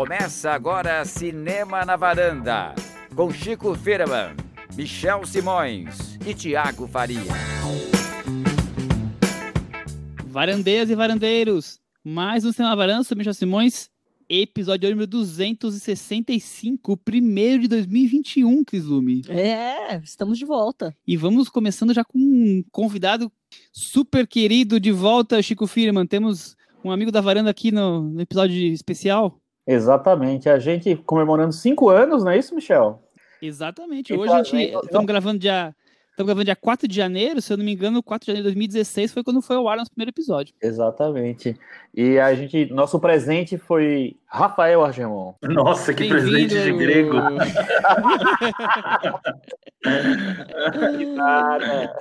Começa agora Cinema na Varanda, com Chico Firman, Michel Simões e Tiago Faria. Varandeiras e varandeiros, mais um Cinema na Varanda, sou Michel Simões, episódio número 265, o primeiro de 2021, Crislume. É, estamos de volta. E vamos começando já com um convidado super querido de volta, Chico Firman. Temos um amigo da varanda aqui no, no episódio especial. Exatamente. A gente comemorando cinco anos, não é isso, Michel? Exatamente. Hoje a gente estamos gravando dia Estamos gravando dia 4 de janeiro, se eu não me engano, 4 de janeiro de 2016 foi quando foi ao ar nosso primeiro episódio. Exatamente. E a gente, nosso presente foi Rafael Argemon. Nossa, que presente de grego. que nada.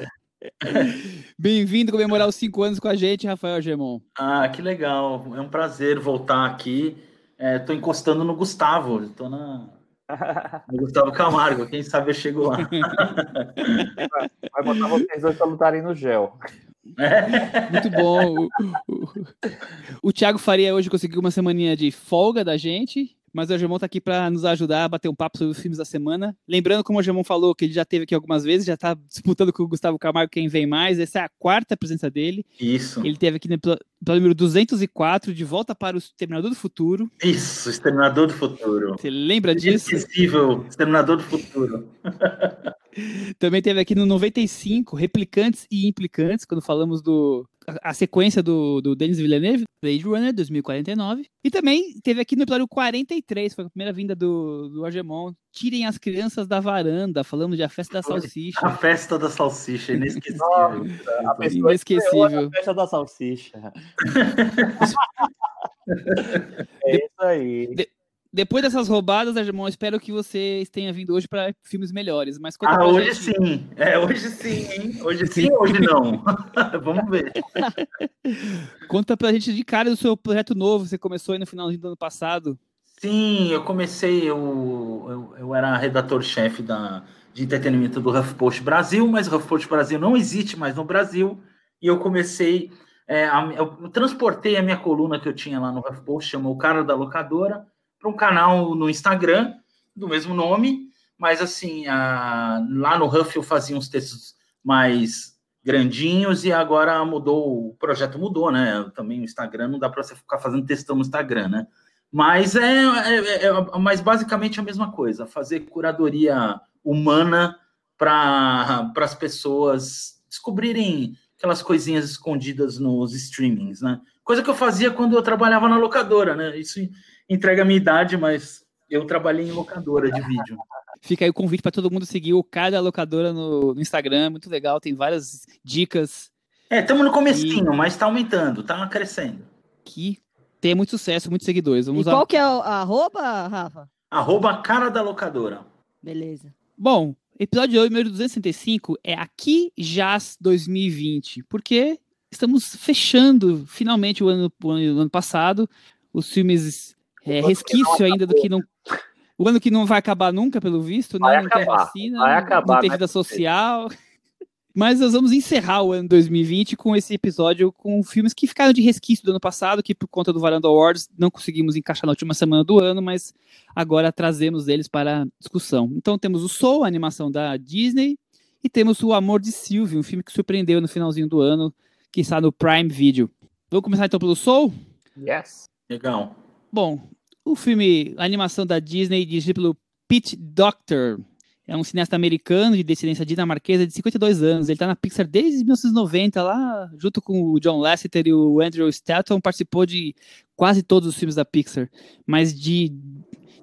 Bem-vindo comemorar os cinco anos com a gente, Rafael Argemon. Ah, que legal. É um prazer voltar aqui. Estou é, encostando no Gustavo. Estou na o Gustavo Camargo, quem sabe eu chego lá. Vai botar vocês dois para lutarem no gel. É. Muito bom. O, o, o Thiago Faria hoje conseguiu uma semaninha de folga da gente. Mas o Agemon está aqui para nos ajudar a bater um papo sobre os filmes da semana. Lembrando, como o Agemon falou, que ele já teve aqui algumas vezes, já está disputando com o Gustavo Camargo quem vem mais. Essa é a quarta presença dele. Isso. Ele teve aqui no episódio número 204, de volta para o Exterminador do Futuro. Isso, Exterminador do Futuro. Você lembra disso? Inesquecível, Exterminador do Futuro. Também teve aqui no 95, Replicantes e Implicantes, quando falamos do a, sequência do, do Denis Villeneuve, Blade Runner 2049. E também teve aqui no episódio 43, foi a primeira vinda do, do Argemon. Tirem as crianças da varanda, falando de A Festa da Salsicha. A Festa da Salsicha, inesquecível. a inesquecível. A Festa da Salsicha. é isso aí. De, depois dessas roubadas, irmão, espero que vocês tenham vindo hoje para filmes melhores. Mas ah, hoje gente... sim. É, hoje sim, hein? Hoje sim, hoje não. Vamos ver. Conta pra gente de cara do seu projeto novo. Você começou aí no finalzinho do ano passado. Sim, eu comecei, eu, eu, eu era redator-chefe da, de entretenimento do HuffPost Brasil, mas o HuffPost Brasil não existe mais no Brasil. E eu comecei, é, a, eu transportei a minha coluna que eu tinha lá no HuffPost, chamou O Cara da Locadora, para um canal no Instagram do mesmo nome, mas assim, a, lá no Huff eu fazia uns textos mais grandinhos e agora mudou, o projeto mudou, né? Também o Instagram não dá para você ficar fazendo textão no Instagram, né? Mas é, é, é, é mas basicamente a mesma coisa, fazer curadoria humana para as pessoas descobrirem aquelas coisinhas escondidas nos streamings, né? Coisa que eu fazia quando eu trabalhava na locadora, né? Isso entrega a minha idade, mas eu trabalhei em locadora de vídeo. Fica aí o convite para todo mundo seguir o Cada Locadora no, no Instagram, muito legal, tem várias dicas. É, estamos no comecinho, e... mas está aumentando, está crescendo. Que tem muito sucesso, muitos seguidores. Vamos e qual que é o arroba, Rafa? Arroba Cara da Locadora. Beleza. Bom, episódio número 265 é Aqui Jazz 2020, porque estamos fechando finalmente o ano, o ano passado. Os filmes é, resquício ainda do que não. O ano que não vai acabar nunca, pelo visto, né? Vai não acabar, tem vacina, vai acabar, não tem vida social. Mas nós vamos encerrar o ano 2020 com esse episódio com filmes que ficaram de resquício do ano passado, que por conta do Varanda Awards não conseguimos encaixar na última semana do ano, mas agora trazemos eles para discussão. Então temos o Soul, a animação da Disney, e temos o Amor de Sylvie, um filme que surpreendeu no finalzinho do ano, que está no Prime Video. Vamos começar então pelo Soul? Yes. Legal. Bom, o filme, a animação da Disney, dirigido pelo Pete Doctor, é um cineasta americano de descendência dinamarquesa de 52 anos. Ele está na Pixar desde 1990, lá junto com o John Lasseter e o Andrew Stanton, participou de quase todos os filmes da Pixar. Mas de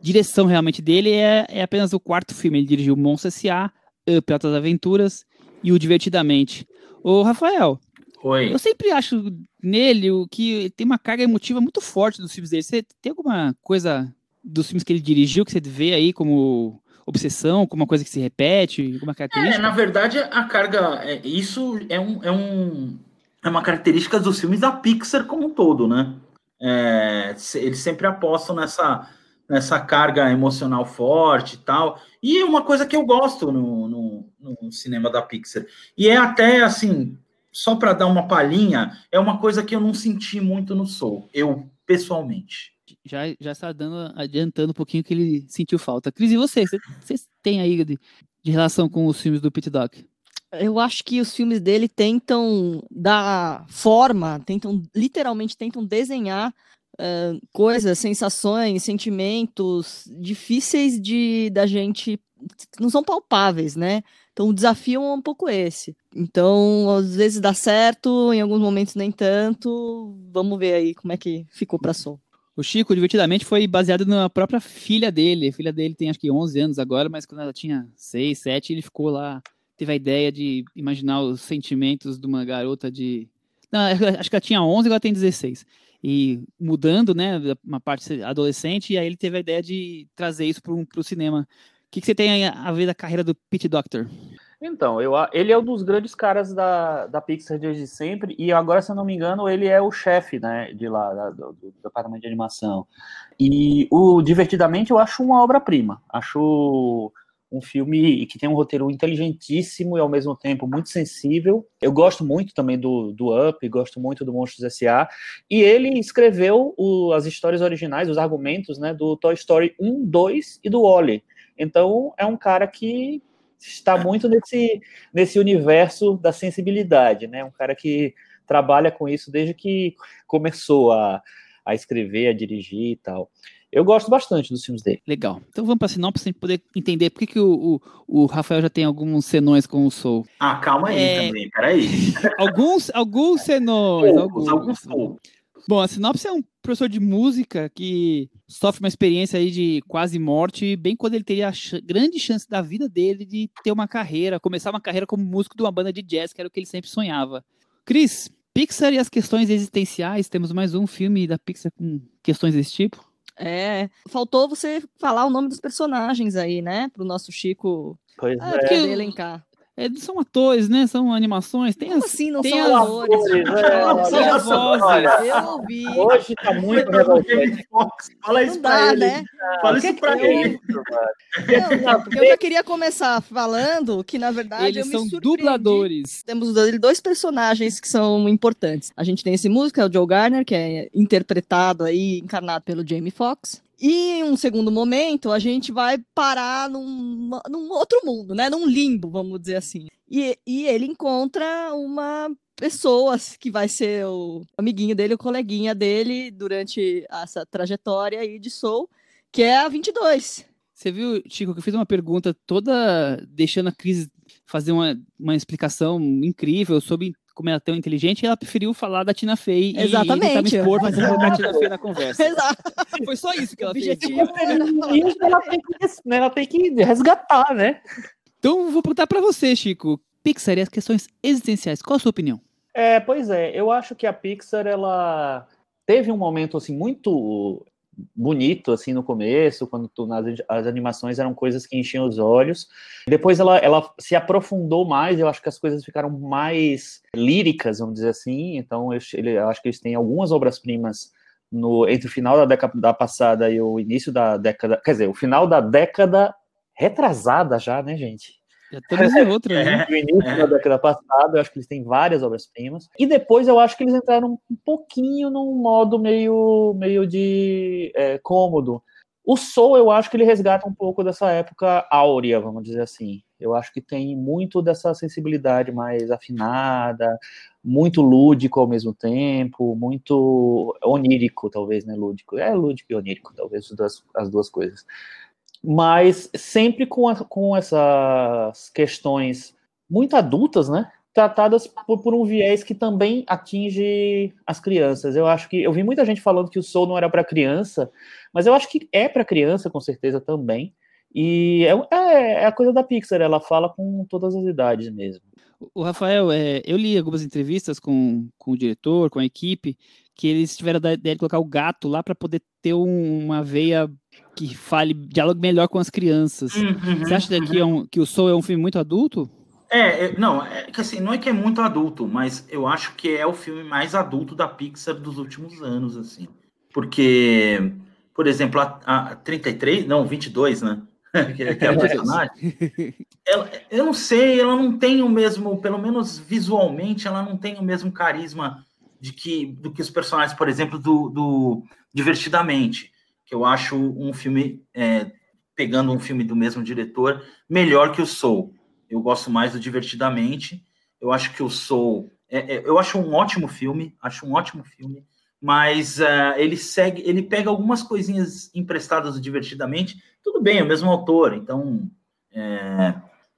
direção realmente dele é, é apenas o quarto filme. Ele dirigiu Monstros S.A., Up, Altas Aventuras e o Divertidamente. Ô, Rafael, Oi. Eu sempre acho nele o que tem uma carga emotiva muito forte dos filmes dele. Você tem alguma coisa dos filmes que ele dirigiu que você vê aí como obsessão, como uma coisa que se repete, alguma característica? É, na verdade, a carga. É, isso é, um, é, um, é uma característica dos filmes da Pixar como um todo, né? É, eles sempre apostam nessa, nessa carga emocional forte e tal. E é uma coisa que eu gosto no, no, no cinema da Pixar. E é até assim só para dar uma palhinha, é uma coisa que eu não senti muito no Soul. Eu pessoalmente. Já, já está dando, adiantando um pouquinho que ele sentiu falta. Cris, e você? Vocês têm aí de, de relação com os filmes do Pit Doc? Eu acho que os filmes dele tentam dar forma, tentam literalmente tentam desenhar uh, coisas, sensações, sentimentos difíceis de da gente não são palpáveis, né? Então o desafio é um pouco esse. Então, às vezes dá certo, em alguns momentos nem tanto. Vamos ver aí como é que ficou para Soul. O Chico, divertidamente, foi baseado na própria filha dele. A filha dele tem acho que 11 anos agora, mas quando ela tinha 6, 7, ele ficou lá teve a ideia de imaginar os sentimentos de uma garota de. Não, acho que ela tinha 11, agora tem 16. E mudando, né, uma parte adolescente, e aí ele teve a ideia de trazer isso para o cinema. Que, que, você tem a ver da carreira do Pete Doctor? Então, eu, ele é um dos grandes caras da, da Pixar desde sempre, e agora, se eu não me engano, ele é o chefe, né, de lá, da, do, do, departamento de animação. E o Divertidamente eu acho uma obra-prima. Acho um filme que tem um roteiro inteligentíssimo e ao mesmo tempo muito sensível. Eu gosto muito também do, do Up, gosto muito do Monstros S.A. E ele escreveu o, as histórias originais, os argumentos, né, do Toy Story 1, 2 e do Wally. Então é um cara que está muito nesse, nesse universo da sensibilidade, né? Um cara que trabalha com isso desde que começou a, a escrever, a dirigir e tal. Eu gosto bastante dos filmes dele. Legal. Então vamos para a sinopse para poder entender por que, que o, o, o, Rafael já tem alguns senões com o Soul. Ah, calma aí é... também, peraí. alguns, alguns senões. Poucos, alguns. alguns Bom, a sinopse é um professor de música que sofre uma experiência aí de quase morte, bem quando ele teria a ch grande chance da vida dele de ter uma carreira, começar uma carreira como músico de uma banda de jazz, que era o que ele sempre sonhava. Cris, Pixar e as questões existenciais, temos mais um filme da Pixar com questões desse tipo? É, faltou você falar o nome dos personagens aí, né? Pro nosso Chico pois ah, é. elencar. É, são atores, né? São animações. Tem Como as, assim não tem são as... atores? É, as vozes. Eu ouvi. Hoje tá muito revoltante. Fala isso não pra dá, ele. né? Fala isso pra eu... ele. Não, eu já queria começar falando que, na verdade, Eles eu são dubladores. Temos dois personagens que são importantes. A gente tem esse músico, é o Joe Garner, que é interpretado aí, encarnado pelo Jamie Foxx. E em um segundo momento, a gente vai parar num, num outro mundo, né? Num limbo, vamos dizer assim. E, e ele encontra uma pessoa que vai ser o amiguinho dele, o coleguinha dele durante essa trajetória aí de Soul, que é a 22. Você viu, Chico, que eu fiz uma pergunta toda deixando a Cris fazer uma, uma explicação incrível sobre como ela é tão inteligente, ela preferiu falar da Tina Fey Exatamente. e expor para colocar a Tina Fey na conversa. Exato. Foi só isso que ela Objetivo fez. E ela tem, que, né, ela tem que resgatar, né? Então, vou perguntar para você, Chico. Pixar e as questões existenciais, qual a sua opinião? É, pois é, eu acho que a Pixar, ela teve um momento, assim, muito bonito assim no começo, quando tu, nas, as animações eram coisas que enchiam os olhos. Depois ela, ela se aprofundou mais, eu acho que as coisas ficaram mais líricas, vamos dizer assim. Então eu, eu acho que eles têm algumas obras-primas no entre o final da década passada e o início da década, quer dizer, o final da década retrasada já, né, gente? Já estamos em outra, né? No início é. da década passada, eu acho que eles têm várias obras-primas. E depois eu acho que eles entraram um pouquinho num modo meio, meio de é, cômodo. O Soul, eu acho que ele resgata um pouco dessa época áurea, vamos dizer assim. Eu acho que tem muito dessa sensibilidade mais afinada, muito lúdico ao mesmo tempo, muito onírico, talvez, né? Lúdico. É lúdico e onírico, talvez, as duas, as duas coisas mas sempre com, a, com essas questões muito adultas, né? Tratadas por, por, um viés que também atinge as crianças. Eu acho que eu vi muita gente falando que o Soul não era para criança, mas eu acho que é para criança com certeza também. E é, é, é, a coisa da Pixar, ela fala com todas as idades mesmo. O Rafael, é, eu li algumas entrevistas com, com o diretor, com a equipe, que eles tiveram a ideia de colocar o gato lá para poder ter um, uma veia que fale, diálogo melhor com as crianças. Uhum, Você acha uhum. que, é um, que o Soul é um filme muito adulto? É, é, não, é que assim, não é que é muito adulto, mas eu acho que é o filme mais adulto da Pixar dos últimos anos, assim. Porque, por exemplo, a, a 33, não, 22, né? que, que é a personagem. ela, eu não sei, ela não tem o mesmo, pelo menos visualmente, ela não tem o mesmo carisma de que, do que os personagens, por exemplo, do, do Divertidamente, que eu acho um filme, é, pegando um filme do mesmo diretor, melhor que o Soul. Eu gosto mais do Divertidamente. Eu acho que o Soul. É, é, eu acho um ótimo filme, acho um ótimo filme, mas uh, ele segue, ele pega algumas coisinhas emprestadas divertidamente. Tudo bem, é o mesmo autor, então é,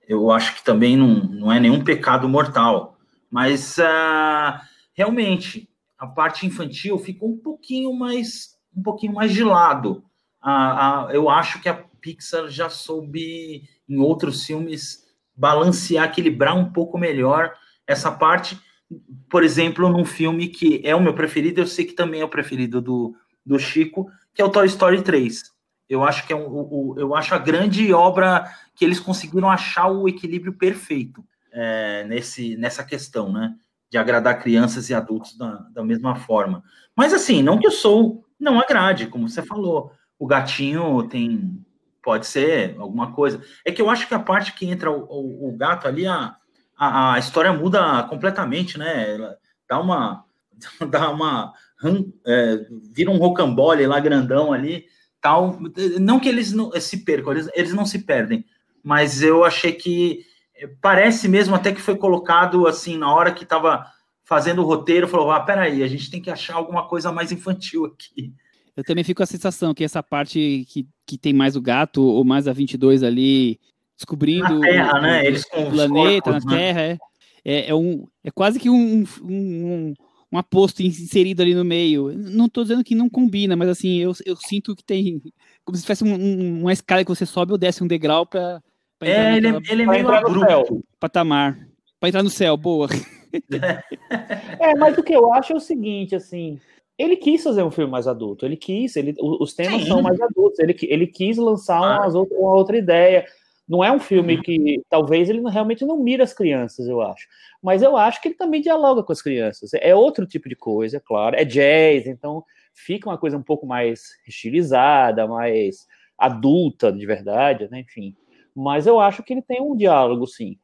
eu acho que também não, não é nenhum pecado mortal. Mas uh, realmente a parte infantil ficou um pouquinho mais um pouquinho mais de lado. Uh, uh, eu acho que a Pixar já soube em outros filmes balancear, equilibrar um pouco melhor essa parte. Por exemplo, num filme que é o meu preferido, eu sei que também é o preferido do, do Chico, que é o Toy Story 3. Eu acho que é um, o, eu acho a grande obra que eles conseguiram achar o equilíbrio perfeito é, nesse, nessa questão, né? De agradar crianças e adultos da, da mesma forma. Mas assim, não que eu sou não agrade, como você falou. O gatinho tem. Pode ser alguma coisa. É que eu acho que a parte que entra o, o, o gato ali, a, a, a, história muda completamente, né? Ela dá uma. Dá uma. É, vira um rocambole lá grandão ali. Tal. Não que eles não, se percam, eles, eles não se perdem. Mas eu achei que parece mesmo até que foi colocado assim na hora que estava fazendo o roteiro, falou: ah, peraí, a gente tem que achar alguma coisa mais infantil aqui. Eu também fico com a sensação que essa parte que, que tem mais o gato, ou mais a 22 ali, descobrindo na terra, o, né? Eles com o planeta, corpos, na né? Terra, é, é, é, um, é quase que um, um, um aposto inserido ali no meio. Não estou dizendo que não combina, mas assim, eu, eu sinto que tem como se tivesse um, um, uma escala que você sobe ou desce um degrau para é, ele, é, ele é meio abrupto. Patamar. Para entrar no céu, boa. é, mas o que eu acho é o seguinte, assim, ele quis fazer um filme mais adulto, ele quis, ele, os temas Sim. são mais adultos, ele, ele quis lançar ah. uma outra ideia. Não é um filme uhum. que talvez ele realmente não mira as crianças, eu acho. Mas eu acho que ele também dialoga com as crianças. É outro tipo de coisa, é claro. É jazz, então fica uma coisa um pouco mais estilizada, mais adulta de verdade, né? Enfim. Mas eu acho que ele tem um diálogo, sim.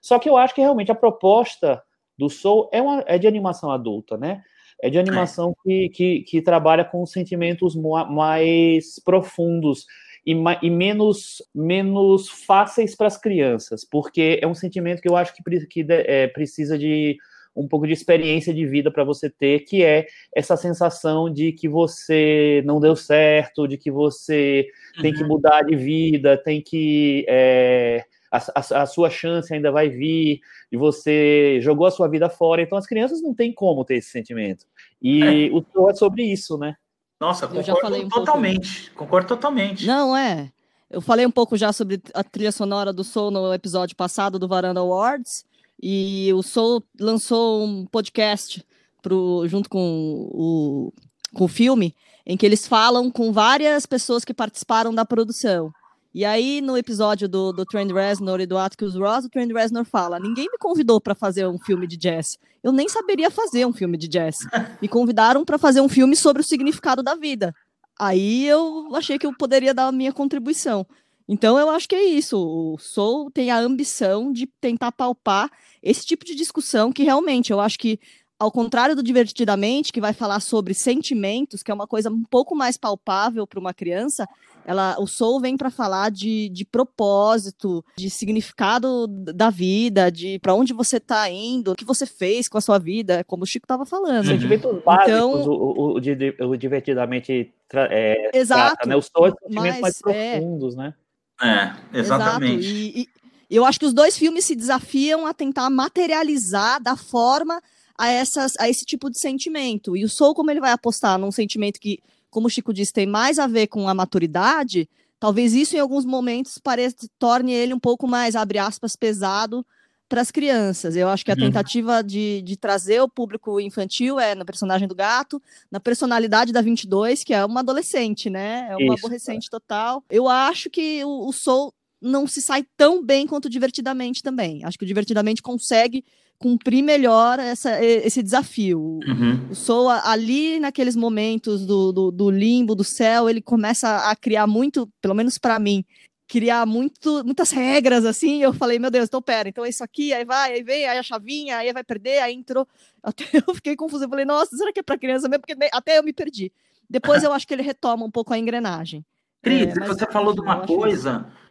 Só que eu acho que realmente a proposta do Soul é, uma, é de animação adulta, né? É de animação é. Que, que, que, trabalha com sentimentos mais profundos e, e menos, menos fáceis para as crianças, porque é um sentimento que eu acho que, que é, precisa de um pouco de experiência de vida para você ter, que é essa sensação de que você não deu certo, de que você uhum. tem que uhum. mudar de vida, tem que. É, a, a, a, sua chance ainda vai vir, e você jogou a sua vida fora. Então, as crianças não têm como ter esse sentimento. E é. o show é sobre isso, né? Nossa, eu concordo um totalmente. Pouco... Concordo totalmente. Não, é. Eu falei um pouco já sobre a trilha sonora do Soul no episódio passado do Varanda Awards. E o Soul lançou um podcast pro, junto com o, com o filme, em que eles falam com várias pessoas que participaram da produção. E aí, no episódio do, do Trent Reznor e do Atticus Ross, o Trent Reznor fala: Ninguém me convidou para fazer um filme de jazz. Eu nem saberia fazer um filme de jazz. Me convidaram para fazer um filme sobre o significado da vida. Aí eu achei que eu poderia dar a minha contribuição. Então eu acho que é isso. O Soul tem a ambição de tentar palpar esse tipo de discussão que realmente eu acho que ao contrário do Divertidamente, que vai falar sobre sentimentos, que é uma coisa um pouco mais palpável para uma criança, ela, o Soul vem para falar de, de propósito, de significado da vida, de para onde você está indo, o que você fez com a sua vida, como o Chico estava falando. Sentimentos uhum. básicos, então, o, o, o, o Divertidamente é, Exato, trata, né? Os sentimentos mas, mais é profundos, é, né? É, exatamente. Exato. E, e, eu acho que os dois filmes se desafiam a tentar materializar da forma a, essas, a esse tipo de sentimento. E o Soul, como ele vai apostar num sentimento que, como o Chico disse, tem mais a ver com a maturidade, talvez isso em alguns momentos pareça, torne ele um pouco mais, abre aspas, pesado para as crianças. Eu acho que a uhum. tentativa de, de trazer o público infantil é na personagem do gato, na personalidade da 22, que é uma adolescente, né? É uma Isso, aborrecente total. Eu acho que o, o Soul não se sai tão bem quanto Divertidamente também. Acho que o Divertidamente consegue cumprir melhor essa, esse desafio. Uhum. O Soul, ali naqueles momentos do, do, do, limbo, do céu, ele começa a criar muito, pelo menos para mim, criar muito, muitas regras, assim, eu falei, meu Deus, então pera, então é isso aqui, aí vai, aí vem, aí a chavinha, aí vai perder, aí entrou, até eu fiquei confusa, eu falei, nossa, será que é para criança mesmo? Porque até eu me perdi. Depois eu acho que ele retoma um pouco a engrenagem. Cris, é, você falou de uma coisa que,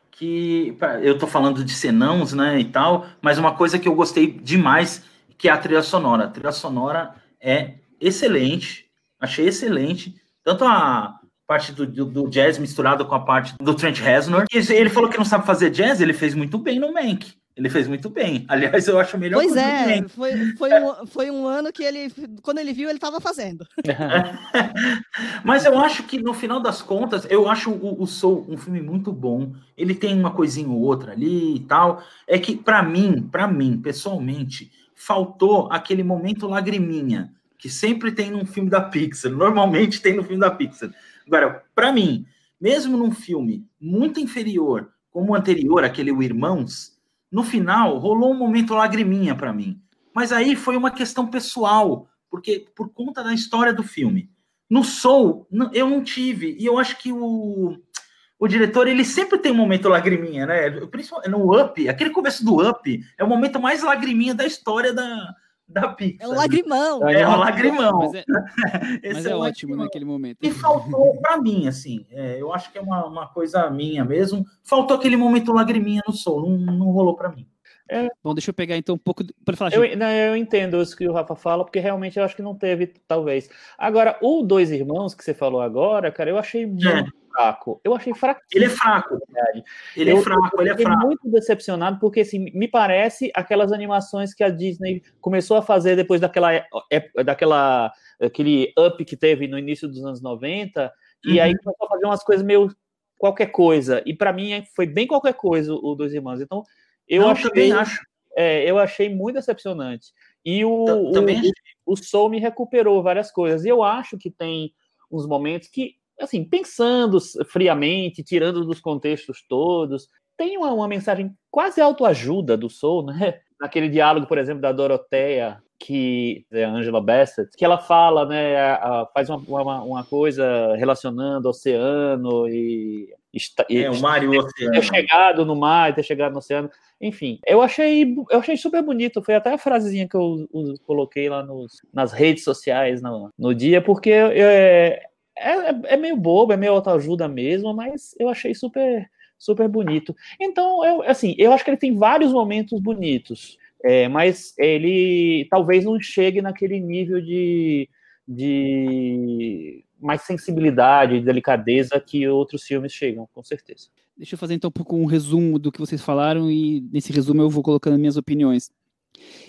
eu tô falando de senãos, né, e tal, mas uma coisa que eu gostei demais, que é a trilha sonora. A trilha sonora é excelente, achei excelente, tanto a parte do, do, do, jazz misturado com a parte do Trent Reznor. Ele falou que não sabe fazer jazz, ele fez muito bem no Mank. Ele fez muito bem. Aliás, eu acho melhor. Pois é, foi, foi, um, foi um ano que ele, quando ele viu, ele estava fazendo. Mas eu acho que no final das contas, eu acho o, o Soul um filme muito bom. Ele tem uma coisinha ou outra ali e tal. É que para mim, para mim, pessoalmente, faltou aquele momento lagriminha que sempre tem num filme da Pixar. Normalmente tem no filme da Pixar. Agora, para mim, mesmo num filme muito inferior como o anterior, aquele O Irmãos, no final rolou um momento lagriminha para mim. Mas aí foi uma questão pessoal, porque por conta da história do filme. No Soul, eu não tive, e eu acho que o, o diretor, ele sempre tem um momento lagriminha, né? Principalmente no Up, aquele começo do Up é o momento mais lagriminha da história da, da Pixar. É um lagrimão. É, um lagrimão. Mas é, mas é, é ótimo naquele momento. E faltou para mim, assim, é, eu acho que é uma, uma coisa minha mesmo. Faltou aquele momento lagriminha no sol, não, não rolou para mim. É. Bom, deixa eu pegar então um pouco. Para falar. Eu, não, eu entendo isso que o Rafa fala, porque realmente eu acho que não teve, talvez. Agora, o Dois Irmãos que você falou agora, cara, eu achei muito é fraco. Eu achei fraco. Ele é fraco. Ele é eu, é fraco, ele é fraco. muito decepcionado, porque assim, me parece aquelas animações que a Disney começou a fazer depois daquela, é, daquela aquele up que teve no início dos anos 90, uhum. e aí começou a fazer umas coisas meio qualquer coisa. E para mim foi bem qualquer coisa o Dois Irmãos. Então, eu Não, achei, acho. É, eu achei muito decepcionante. E o, o, o Soul me recuperou várias coisas. E eu acho que tem uns momentos que assim, pensando friamente, tirando dos contextos todos, tem uma, uma mensagem quase autoajuda do Soul, né? Naquele diálogo, por exemplo, da Doroteia, que é a Angela Bassett, que ela fala, né, faz uma, uma, uma coisa relacionando oceano e é, o mar e o oceano. Ter chegado no mar e ter chegado no oceano. Enfim, eu achei, eu achei super bonito. Foi até a frasezinha que eu, eu coloquei lá nos, nas redes sociais no, no dia, porque é, é, é, é meio bobo, é meio autoajuda mesmo, mas eu achei super super bonito. Então, eu, assim, eu acho que ele tem vários momentos bonitos, é, mas ele talvez não chegue naquele nível de, de mais sensibilidade, delicadeza que outros filmes chegam, com certeza. Deixa eu fazer então um pouco um resumo do que vocês falaram e nesse resumo eu vou colocando minhas opiniões.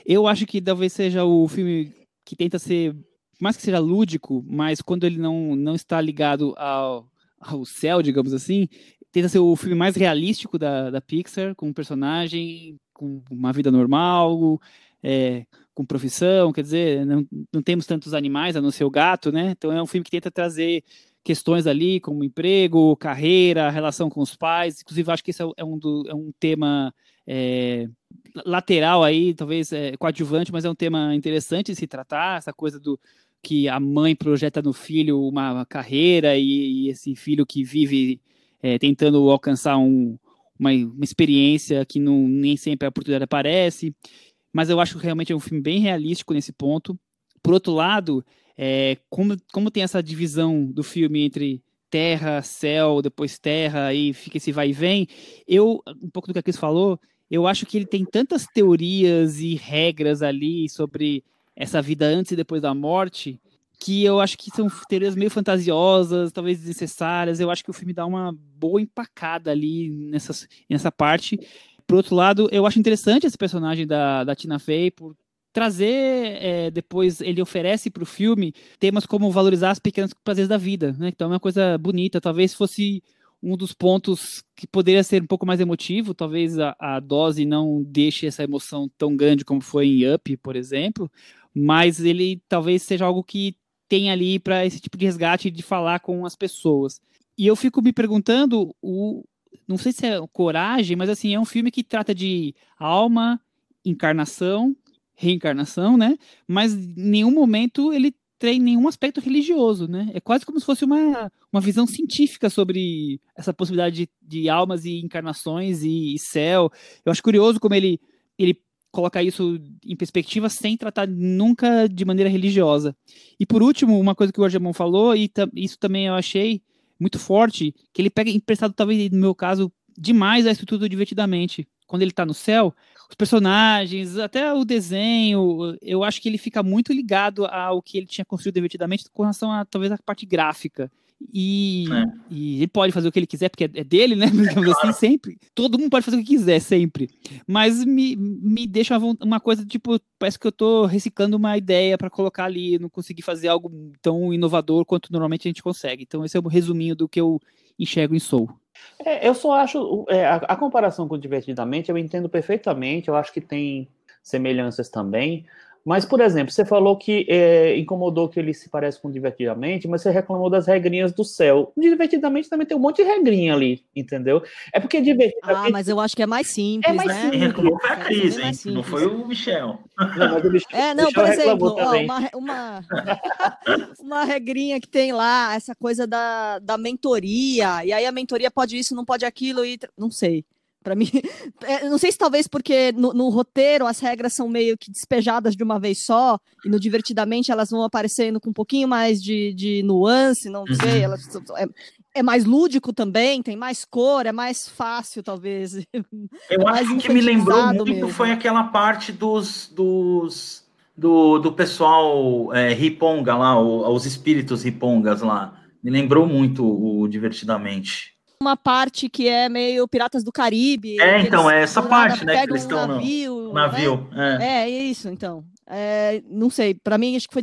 Eu acho que talvez seja o filme que tenta ser mais que seja lúdico, mas quando ele não, não está ligado ao, ao céu, digamos assim, tenta ser o filme mais realístico da, da Pixar, com um personagem, com uma vida normal, é, com profissão, quer dizer, não, não temos tantos animais a não ser o gato, né? Então é um filme que tenta trazer questões ali, como emprego, carreira, relação com os pais. Inclusive, acho que esse é um, do, é um tema é, lateral aí, talvez é, coadjuvante, mas é um tema interessante de se tratar, essa coisa do que a mãe projeta no filho uma carreira e, e esse filho que vive é, tentando alcançar um, uma, uma, experiência que não, nem sempre a oportunidade aparece. Mas eu acho que realmente é um filme bem realístico nesse ponto. Por outro lado, é, como, como tem essa divisão do filme entre terra, céu, depois terra, aí fica esse vai e vem, eu, um pouco do que a Cris falou, eu acho que ele tem tantas teorias e regras ali sobre essa vida antes e depois da morte, que eu acho que são teorias meio fantasiosas, talvez desnecessárias. Eu acho que o filme dá uma boa empacada ali nessas, nessa parte. Por outro lado, eu acho interessante esse personagem da, da Tina Fey por trazer é, depois ele oferece para o filme temas como valorizar as pequenas prazeres da vida, né? Então é uma coisa bonita. Talvez fosse um dos pontos que poderia ser um pouco mais emotivo, talvez a, a dose não deixe essa emoção tão grande como foi em Up, por exemplo, mas ele talvez seja algo que tem ali para esse tipo de resgate de falar com as pessoas. E eu fico me perguntando, o, não sei se é coragem, mas assim, é um filme que trata de alma, encarnação, reencarnação, né? Mas em nenhum momento ele tem nenhum aspecto religioso, né? É quase como se fosse uma, uma visão científica sobre essa possibilidade de, de almas e encarnações e, e, céu. Eu acho curioso como ele, ele coloca isso em perspectiva sem tratar nunca de maneira religiosa. E por último, uma coisa que o Argemon falou, e isso também eu achei muito forte, que ele pega emprestado, talvez no meu caso, demais a estrutura Divertidamente. Quando ele está no céu, os personagens, até o desenho, eu acho que ele fica muito ligado ao que ele tinha construído divertidamente com relação a talvez a parte gráfica. E, é. e, ele pode fazer o que ele quiser, porque é dele, né? Digamos assim, sempre. Todo mundo pode fazer o que quiser, sempre. Mas me, me deixa uma coisa, tipo, parece que eu tô reciclando uma ideia para colocar ali, não consegui fazer algo tão inovador quanto normalmente a gente consegue. Então, esse é o resuminho do que eu enxergo em Soul. É, eu só acho. É, a, a, comparação com Divertidamente eu entendo perfeitamente, eu acho que tem semelhanças também. Mas, por exemplo, você falou que é, incomodou que ele se parece com Divertidamente, mas você reclamou das regrinhas do céu. Divertidamente também tem um monte de regrinha ali, entendeu? É porque Divertidamente. Ah, mas eu acho que é mais simples, é mais né? Simples. Reclamou foi a Cris, hein? Não foi o Michel. Não, mas o Michel, é, não, Michel por exemplo, ó, uma, uma, uma regrinha que tem lá, essa coisa da, da mentoria, e aí a mentoria pode isso, não pode aquilo, e não sei. Para mim, é, não sei se talvez porque no, no, roteiro as regras são meio que despejadas de uma vez só, e no Divertidamente elas vão aparecendo com um pouquinho mais de, de nuance, não uhum. sei, elas, é, é, mais lúdico também, tem mais cor, é mais fácil, talvez. Eu é acho que me lembrou muito mesmo. foi aquela parte dos. dos... Do, do pessoal é, riponga lá, os espíritos ripongas lá. Me lembrou muito o Divertidamente uma parte que é meio Piratas do Caribe. É, então, é essa parte, né? Que eles estão no navio. navio né? é. é, isso, então. É, não sei, para mim acho que foi,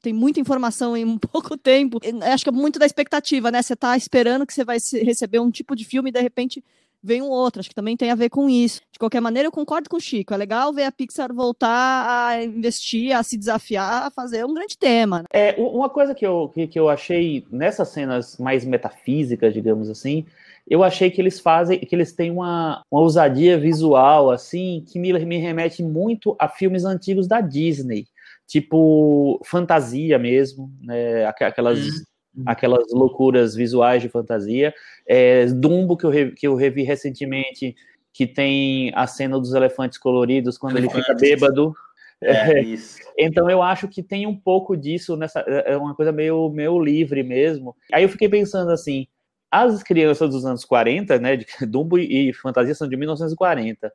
tem muita informação em um pouco tempo. Acho que é muito da expectativa, né? Você tá esperando que você vai receber um tipo de filme e de repente vem um outro. Acho que também tem a ver com isso. De qualquer maneira, eu concordo com o Chico. É legal ver a Pixar voltar a investir, a se desafiar, a fazer um grande tema. Né? É, uma coisa que eu, que, que eu achei nessas cenas mais metafísicas, digamos assim, eu achei que eles fazem, que eles têm uma, uma ousadia visual, assim, que me, me remete muito a filmes antigos da Disney, tipo fantasia mesmo, né, aquelas, uhum. Aquelas loucuras visuais de fantasia. É, Dumbo, que eu, re, que eu revi recentemente, que tem a cena dos elefantes coloridos quando ele fica bêbado. É, então eu acho que tem um pouco disso nessa é uma coisa meio, meio livre mesmo. Aí eu fiquei pensando assim, as crianças dos anos 40, né, de Dumbo e Fantasia são de 1940.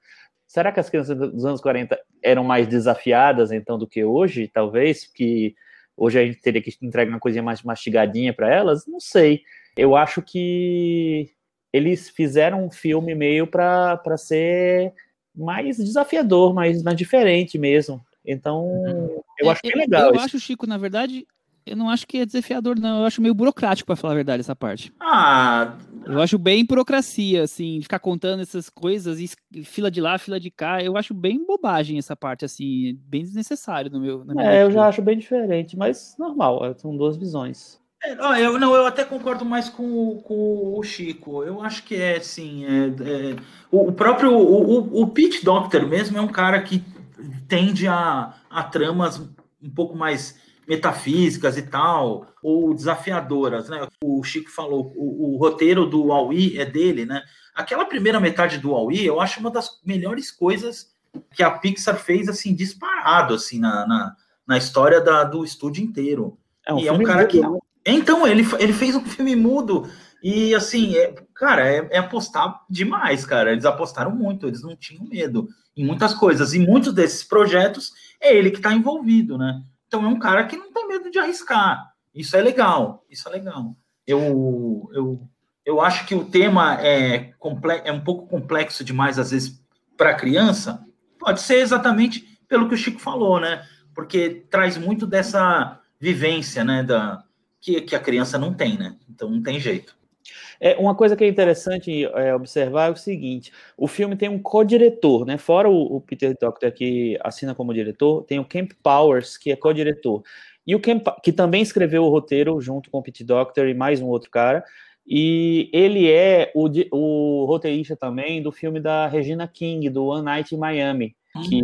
Será que as crianças dos anos 40 eram mais desafiadas, então, do que hoje, talvez? Que hoje a gente teria que entregar uma coisinha mais mastigadinha para elas? Não sei. Eu acho que eles fizeram um filme meio para ser mais desafiador, mais, mais diferente mesmo. Então, uhum. eu acho bem legal. Eu, eu acho, Chico, na verdade, eu não acho que é desafiador, não. Eu acho meio burocrático, para falar a verdade, essa parte. Ah. Eu acho bem burocracia, assim, ficar contando essas coisas, e fila de lá, fila de cá. Eu acho bem bobagem essa parte, assim, bem desnecessário no meu. é, eu já acho bem diferente, mas normal, é, são duas visões. É, eu, não, eu até concordo mais com, com o Chico. Eu acho que é assim. É, é, o, próprio o, o, o Pete Doctor mesmo é um cara que tende a, a tramas um pouco mais metafísicas e tal, ou desafiadoras, né? O Chico falou, o, o roteiro do Aui é dele, né? Aquela primeira metade do Aui, eu acho uma das melhores coisas que a Pixar fez, assim, disparado, assim, na, na, na história da, do estúdio inteiro. É um e é um cara que... Então, ele, ele fez um filme mudo, e, assim, é, cara, é, é apostar demais, cara. Eles apostaram muito, eles não tinham medo em muitas coisas. E muitos desses projetos é ele que está envolvido, né? Então é um cara que não tem medo de arriscar. Isso é legal, isso é legal. Eu, eu, eu acho que o tema é, é um pouco complexo demais, às vezes, para criança. Pode ser exatamente pelo que o Chico falou, né? Porque traz muito dessa vivência, né? Da, que, que a criança não tem, né? Então não tem jeito. É, uma coisa que é interessante é, observar é o seguinte: o filme tem um co-diretor, né? Fora o, o, Peter Doctor que assina como diretor, tem o Camp Powers, que é co-diretor. E o Camp, que também escreveu o roteiro junto com o Peter Doctor e mais um outro cara. E ele é o, o roteirista também do filme da Regina King, do One Night in Miami, que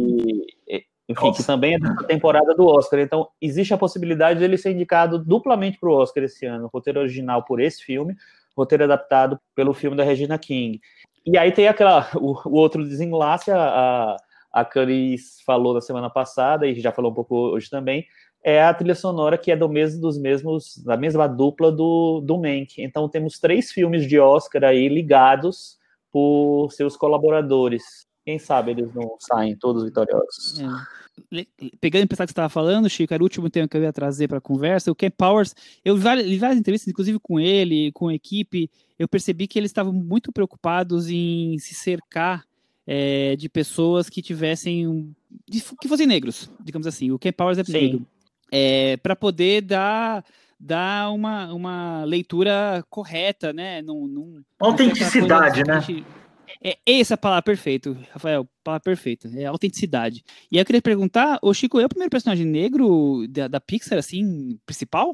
enfim, Nossa. que também é da temporada do Oscar. Então, existe a possibilidade dele ser indicado duplamente para o Oscar esse ano. Roteiro original por esse filme, roteiro adaptado pelo filme da Regina King. E aí tem aquela, o, o outro desenlace, a, a Caris falou na semana passada, e já falou um pouco hoje também, é a trilha sonora que é do mesmo dos mesmos, da mesma dupla do, do Mank. Então temos três filmes de Oscar aí ligados por seus colaboradores. Quem sabe eles não saem todos vitoriosos. É. Pegando em pensar que você estava falando, Chico, era o último tema que eu ia trazer para a conversa. O Ken Powers, eu vi várias, li várias entrevistas, inclusive com ele, com a equipe, eu percebi que eles estavam muito preocupados em se cercar é, de pessoas que tivessem, um- que fossem negros, digamos assim. O Ken Powers é Sim. negro. para poder dar, dar uma, uma leitura correta, né? Num, num, Autenticidade, né? É essa a palavra perfeita, Rafael, palavra perfeita, é autenticidade. E aí eu queria perguntar, o Chico é o primeiro personagem negro da, da Pixar, assim, principal?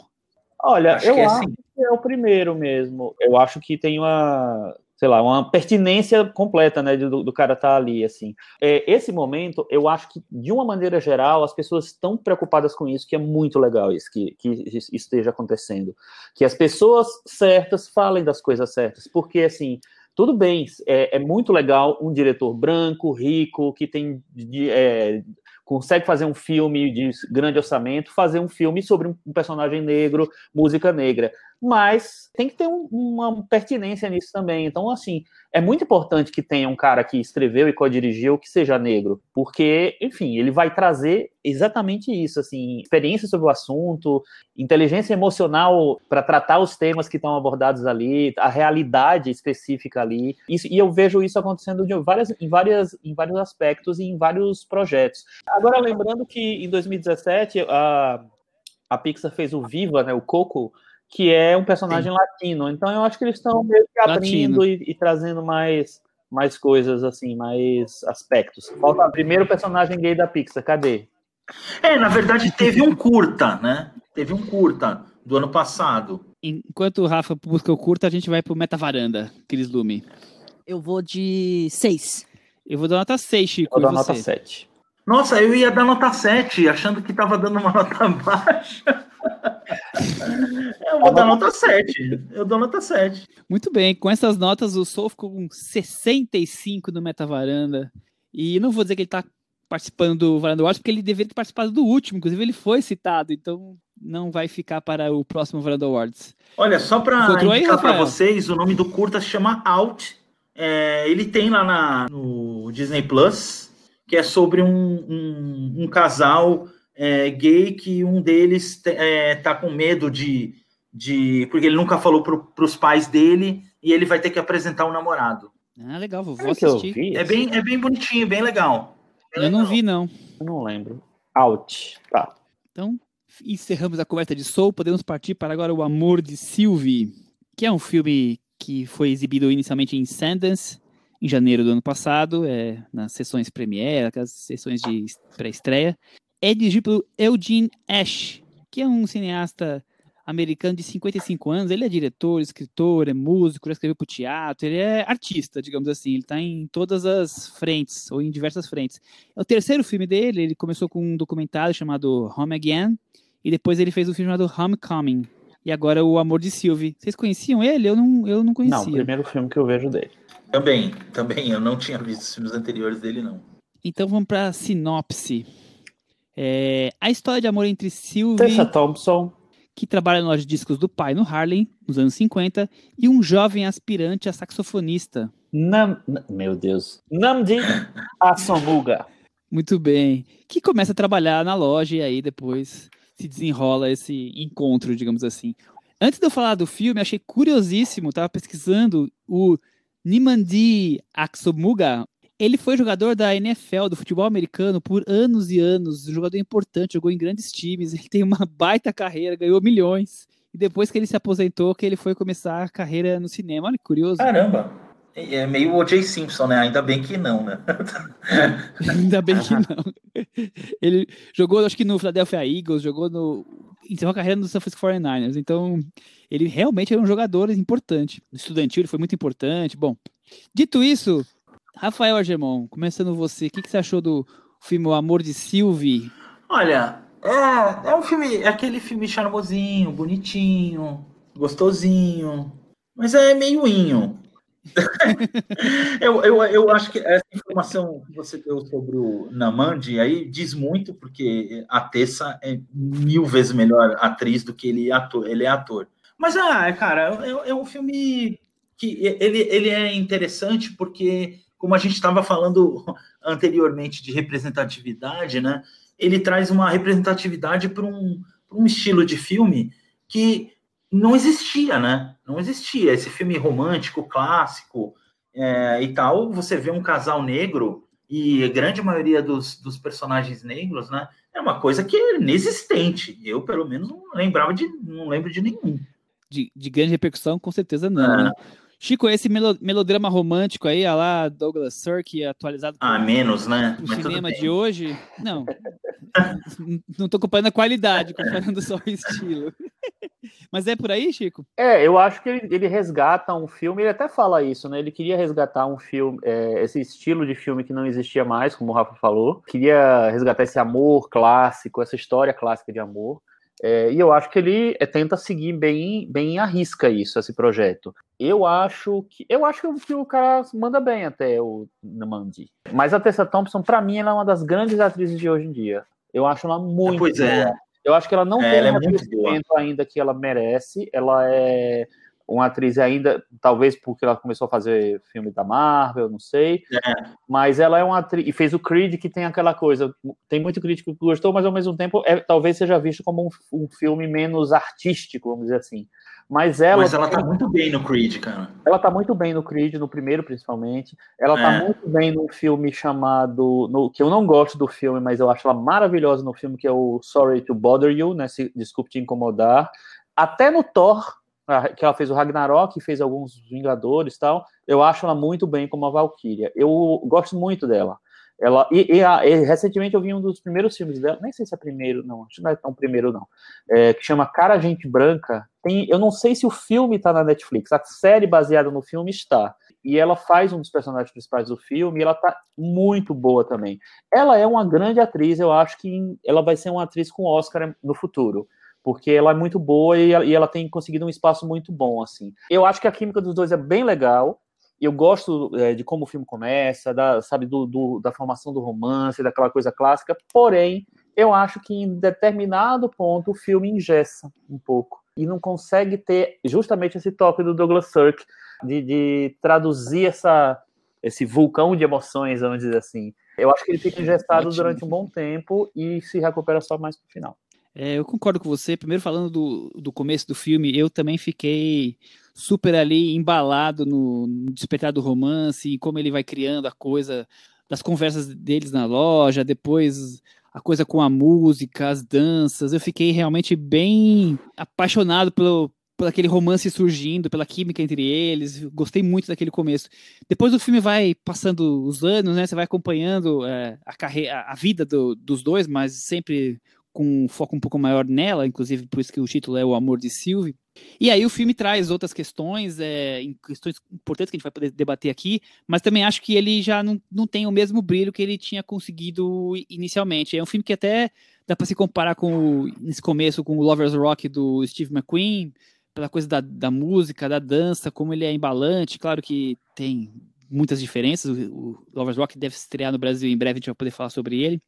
Olha, Acho eu que é acho assim. que é o primeiro mesmo. Eu acho que tem uma, sei lá, uma pertinência completa, né, do, do cara estar ali, assim. É, esse momento, eu acho que, de uma maneira geral, as pessoas estão preocupadas com isso, que é muito legal isso, que, que isso esteja acontecendo. Que as pessoas certas falem das coisas certas, porque, assim, tudo bem, é, é muito legal um diretor branco, rico, que tem de- é, consegue fazer um filme de grande orçamento, fazer um filme sobre um, um personagem negro, música negra. Mas tem que ter um- uma pertinência nisso também. Então, assim, é muito importante que tenha um cara que escreveu e co-dirigiu que seja negro, porque, enfim, ele vai trazer exatamente isso, assim, experiência sobre o assunto, inteligência emocional para tratar os temas que estão abordados ali, a realidade específica ali. Isso, e eu vejo isso acontecendo de várias, em, várias, em vários aspectos e em vários projetos. Agora, lembrando que em 2017 a, a Pixar fez o Viva, né, o Coco, que é um personagem latino. Então eu acho que eles estão meio que abrindo e, e trazendo mais mais coisas assim, mais aspectos. Falta o primeiro personagem gay da Pixar, cadê? É, na verdade, teve um curta, né? Teve um curta do ano passado. Enquanto o Rafa busca o curto, a gente vai pro Meta Varanda, Cris Lume. Eu vou de 6. Eu vou dar nota 6, Chico. Vou dar e nota você? 7. Nossa, eu ia dar nota 7, achando que tava dando uma nota baixa. Eu vou dar nota 7. Eu dou nota 7. Muito bem, com essas notas, o Soul ficou com 65 no Meta Varanda. E não vou dizer que ele tá participando do Varanda Awards, porque ele deveria ter participado do último, inclusive ele foi citado, então não vai ficar para o próximo Varanda Awards. Olha, só para indicar para vocês, o nome do curta se chama Out. É, ele tem lá na- no Disney Plus, que é sobre um, um- um casal é, gay que um deles te- é, tá com medo de, de. Porque ele nunca falou para os pais dele e ele vai ter que apresentar o namorado. Ah, legal, vou, vou assistir. vi? É bem, é bem bonitinho, bem legal. Bem Eu não legal. vi, não. Eu não lembro. Out. Tá. Então, encerramos a conversa de Soul, podemos partir para agora o Amor de Sylvie, que é um filme que foi exibido inicialmente em Sundance, em janeiro do ano passado, é, nas sessões premiere, aquelas sessões de pré-estreia. É dirigido pelo Eugene Ash, que é um cineasta americano de 55 anos. Ele é diretor, escritor, é músico, já escreveu para o teatro, ele é artista, digamos assim. Ele está em todas as frentes, ou em diversas frentes. É o terceiro filme dele, ele começou com um documentário chamado Home Again, e depois ele fez um filme chamado Homecoming. E agora o Amor de Sylvie. Vocês conheciam ele? Eu não, eu não Não, conhecia. primeiro filme que eu vejo dele. Também, também. Eu não tinha visto os filmes anteriores dele, não. Então vamos para a sinopse. É, a história de amor entre Sylvie, Tessa Thompson. que trabalha na loja de discos do pai no Harlem, nos anos 50, e um jovem aspirante a saxofonista. Nam... Meu Deus. Namdi Asomuga. Muito bem. Que começa a trabalhar na loja e aí depois se desenrola esse encontro, digamos assim. Antes de eu falar do filme, achei curiosíssimo, estava pesquisando o Nimandi Aksomuga. Ele foi jogador da NFL, do futebol americano, por anos e anos. Um jogador importante, jogou em grandes times. Ele tem uma baita carreira, ganhou milhões. E depois que ele se aposentou, que ele foi começar a carreira no cinema. Olha que curioso. Caramba. É meio o O.J. Simpson, né? Ainda bem que não, né? Ainda bem que não. Ele jogou, acho que no Philadelphia Eagles, jogou no. Encerrou a carreira no San Francisco 49ers. Então, ele realmente era um jogador importante. Estudantil, ele foi muito importante. Bom, dito isso, Rafael Argemon, começando você, o que, que você achou do filme O Amor de Sylvie? Olha, é, é um filme, é aquele filme charmosinho, bonitinho, gostosinho, mas é meio inho. eu, eu, eu acho que essa informação que você deu sobre o Namandi aí diz muito, porque a Tessa é mil vezes melhor atriz do que ele é ator. Ele é ator. Mas, ah, cara, é, é um filme que ele, ele é interessante porque, como a gente estava falando anteriormente de representatividade, né? Ele traz uma representatividade para um, um estilo de filme que não existia, né? Não existia. Esse filme romântico, clássico é, e tal, você vê um casal negro e a grande maioria dos, dos personagens negros, né? É uma coisa que é inexistente. Eu, pelo menos, não lembrava de, não lembro de nenhum. De, de grande repercussão, com certeza não. É. Né? Chico, esse melodrama romântico aí, a lá Douglas Sirk, atualizado ah, menos, né? O cinema de hoje, não. não tô comparando a qualidade, comparando só o estilo. Mas é por aí, Chico? É, eu acho que ele, ele, resgata um filme, ele até fala isso, né? Ele queria resgatar um filme, é, esse estilo de filme que não existia mais, como o Rafa falou. Queria resgatar esse amor clássico, essa história clássica de amor. É, e eu acho que ele é, tenta seguir bem, bem à risca isso, esse projeto. Eu acho que eu acho que o cara manda bem até o Namandi. Mas a Tessa Thompson, para mim, ela é uma das grandes atrizes de hoje em dia. Eu acho ela muito pois é. boa. É. Eu acho que ela não é, tem o reconhecimento é ainda que ela merece. Ela é uma atriz ainda, talvez porque ela começou a fazer filme da Marvel, não sei. É. Mas ela é uma atriz. E fez o Creed, que tem aquela coisa. Tem muito crítico que gostou, mas ao mesmo tempo é, talvez seja visto como um, um filme menos artístico, vamos dizer assim. Mas ela. Mas ela tá muito bem no Creed, cara. Ela tá muito bem no Creed, no primeiro principalmente. Ela tá é. tá muito bem no filme chamado. No, que eu não gosto do filme, mas eu acho ela maravilhosa no filme, que é o Sorry to Bother You, né? Se, desculpe te incomodar. Até no Thor, que ela fez o Ragnarok, fez alguns Vingadores e tal. Eu acho ela muito bem como a Valkyria. Eu gosto muito dela. Ela, e, e, a, e, recentemente eu vi um dos primeiros filmes dela, nem sei se é primeiro, não, acho que não é tão primeiro, não, é, que chama Cara Gente Branca. Tem, eu não sei se o filme está na Netflix, a série baseada no filme está. E ela faz um dos personagens principais do filme e ela tá muito boa também. Ela é uma grande atriz, eu acho que ela vai ser uma atriz com Oscar no futuro porque ela é muito boa e ela, e ela, tem conseguido um espaço muito bom, assim. Eu acho que a química dos dois é bem legal, eu gosto é, de como o filme começa, da, sabe, do, do, da formação do romance, daquela coisa clássica, porém, eu acho que em determinado ponto o filme engessa um pouco e não consegue ter justamente esse toque do Douglas Sirk de, de traduzir essa, esse vulcão de emoções, vamos dizer assim. Eu acho que ele fica engessado durante um bom tempo e se recupera só mais no final. É, eu concordo com você. Primeiro, falando do, do começo do filme, eu também fiquei super ali embalado no, no despertar do romance e como ele vai criando a coisa das conversas deles na loja, depois a coisa com a música, as danças. Eu fiquei realmente bem apaixonado pelo, aquele romance surgindo, pela química entre eles. Gostei muito daquele começo. Depois o filme vai passando os anos, né? Você vai acompanhando é, a carreira, a vida do, dos dois, mas sempre com um foco um pouco maior nela, inclusive por isso que o título é O Amor de Sylvie. E aí o filme traz outras questões, é, questões importantes que a gente vai poder debater aqui, mas também acho que ele já não, não tem o mesmo brilho que ele tinha conseguido inicialmente. É um filme que até dá para se comparar com nesse começo com o Lovers Rock do Steve McQueen, pela coisa da, da música, da dança, como ele é embalante. Claro que tem muitas diferenças. O, o Lovers Rock deve estrear no Brasil em breve, a gente vai poder falar sobre ele.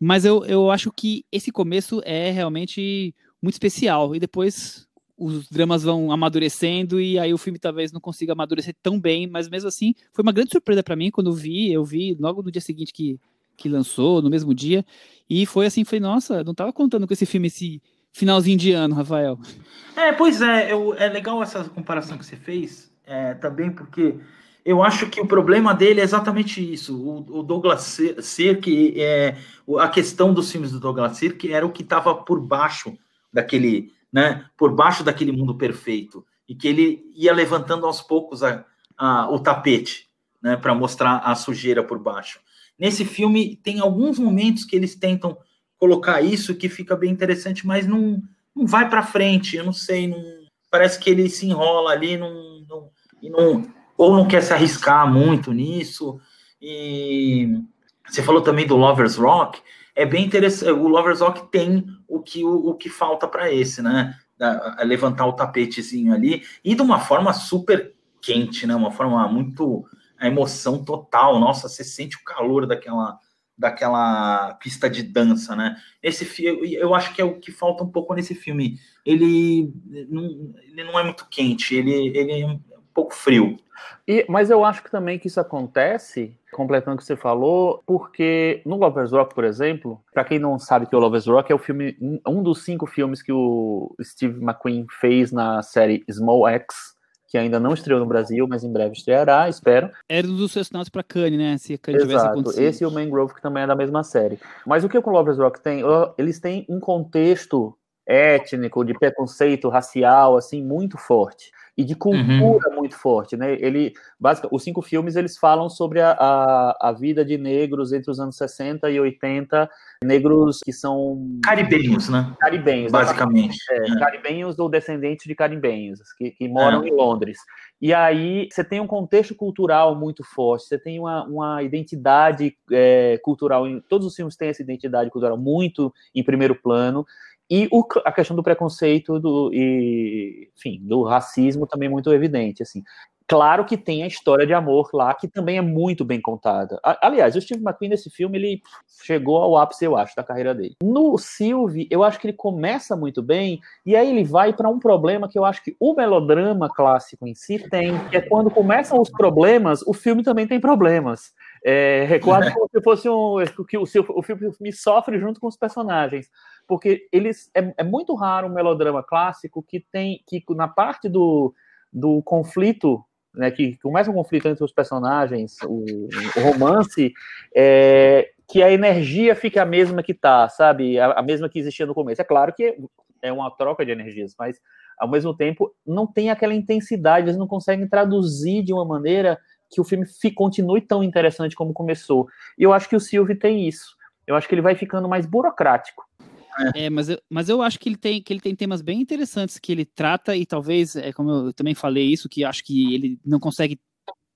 Mas eu, eu acho que esse começo é realmente muito especial. E depois os dramas vão amadurecendo e aí o filme talvez não consiga amadurecer tão bem, mas mesmo assim foi uma grande surpresa para mim quando eu vi, eu vi logo no dia seguinte que, que lançou, no mesmo dia, e foi assim, foi, nossa, não tava contando com esse filme esse finalzinho de ano, Rafael. É, pois é, eu, é legal essa comparação que você fez, é, também porque eu acho que o problema dele é exatamente isso. O, o Douglas Sirk, é, a questão dos filmes do Douglas Sirk era o que estava por baixo daquele, né, por baixo daquele mundo perfeito e que ele ia levantando aos poucos a, a, o tapete, né, para mostrar a sujeira por baixo. Nesse filme tem alguns momentos que eles tentam colocar isso que fica bem interessante, mas não, não vai para frente. Eu não sei, não, parece que ele se enrola ali, não, não, e não ou não quer se arriscar muito nisso. E Você falou também do Lovers Rock, é bem interessante. O Lovers Rock tem o que, o, o que falta para esse, né? Da, levantar o tapetezinho ali e de uma forma super quente, né? Uma forma muito a emoção total. Nossa, você sente o calor daquela daquela pista de dança, né? Esse filme, eu acho que é o que falta um pouco nesse filme. Ele não, ele não é muito quente, ele, ele é pouco frio. E, mas eu acho que também que isso acontece, completando o que você falou, porque no Lovers Rock, por exemplo, para quem não sabe que o Lovers Rock é o filme, um dos cinco filmes que o Steve McQueen fez na série Small X, que ainda não estreou no Brasil, mas em breve estreará, espero. Era um dos seus sinais para Cannes, né? Se a Cannes tivesse acontecido. Esse e o Mangrove, que também é da mesma série. Mas o que o Lovers Rock tem? Eles têm um contexto étnico, de preconceito racial, assim, muito forte e de cultura uhum. muito forte, né? Ele, basicamente, os cinco filmes eles falam sobre a, a, a, vida de negros entre os anos 60 e 80, negros que são caribenhos, né? Caribenhos, basicamente. É, é. Caribenhos ou descendentes de caribenhos que, que moram é. em Londres. E aí você tem um contexto cultural muito forte, você tem uma, uma identidade é, cultural, em, todos os filmes têm essa identidade cultural muito em primeiro plano, e o, a questão do preconceito do, e, enfim, do racismo também é muito evidente, assim. Claro que tem a história de amor lá, que também é muito bem contada. Aliás, o Steve McQueen nesse filme, ele chegou ao ápice, eu acho, da carreira dele. No Sylvie, eu acho que ele começa muito bem, e aí ele vai para um problema que eu acho que o melodrama clássico em si tem, que é quando começam os problemas, o filme também tem problemas. É, é quase como se fosse um. que o, o filme sofre junto com os personagens porque eles é, é, muito raro um melodrama clássico que tem que na parte do, do conflito né, que começa um conflito entre os personagens, o, o romance, é, que a energia fica a mesma que tá, sabe? A, a, mesma que existia no começo. É claro que é uma troca de energias, mas ao mesmo tempo não tem aquela intensidade, eles não conseguem traduzir de uma maneira que o filme continue tão interessante como começou. E eu acho que o Silvio tem isso. Eu acho que ele vai ficando mais burocrático. É, mas eu, mas eu acho que ele tem que ele tem temas bem interessantes que ele trata e talvez, é como eu também falei isso, que acho que ele não consegue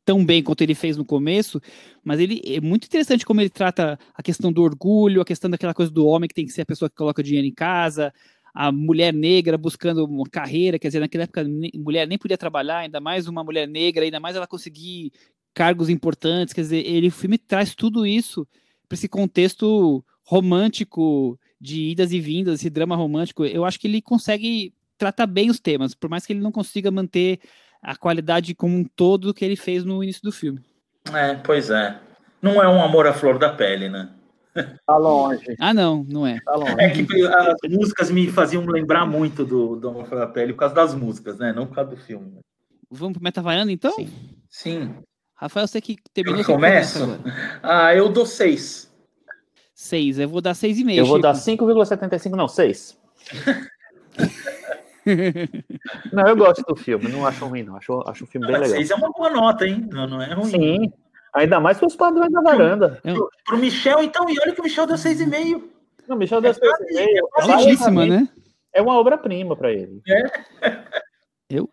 tão bem quanto ele fez no começo, mas ele é muito interessante como ele trata a questão do orgulho, a questão daquela coisa do homem que tem que ser a pessoa que coloca dinheiro em casa, a mulher negra buscando uma carreira, quer dizer, naquela época mulher nem podia trabalhar, ainda mais uma mulher negra, ainda mais ela conseguir cargos importantes, quer dizer, ele o filme traz tudo isso para esse contexto romântico de idas e vindas, esse drama romântico, eu acho que ele consegue tratar bem os temas, por mais que ele não consiga manter a qualidade como um todo que ele fez no início do filme. É, pois é. Não é um amor à flor da pele, né? Tá longe. Ah, não, não é. Tá longe. É que as músicas me faziam lembrar muito do, do Amor à Flor da Pele por causa das músicas, né? Não por causa do filme. Vamos pro Metavaiano, então? Sim. Sim. Rafael, você que terminou. Eu começo? Ah, eu dou seis. 6. Eu vou dar 6,5. Eu vou dar 5,75, não, 6. não, eu gosto do filme, não acho ruim, não. Acho, acho um filme bem legal. 6 é uma boa nota, hein? Não, não é ruim. Sim. Ainda mais para os padrões da varanda. Pro, pro Michel, então, e olha que o Michel deu 6,5. Não, o Michel deu 6,5. É, é altíssima, né? É uma obra-prima para ele. É. Eu,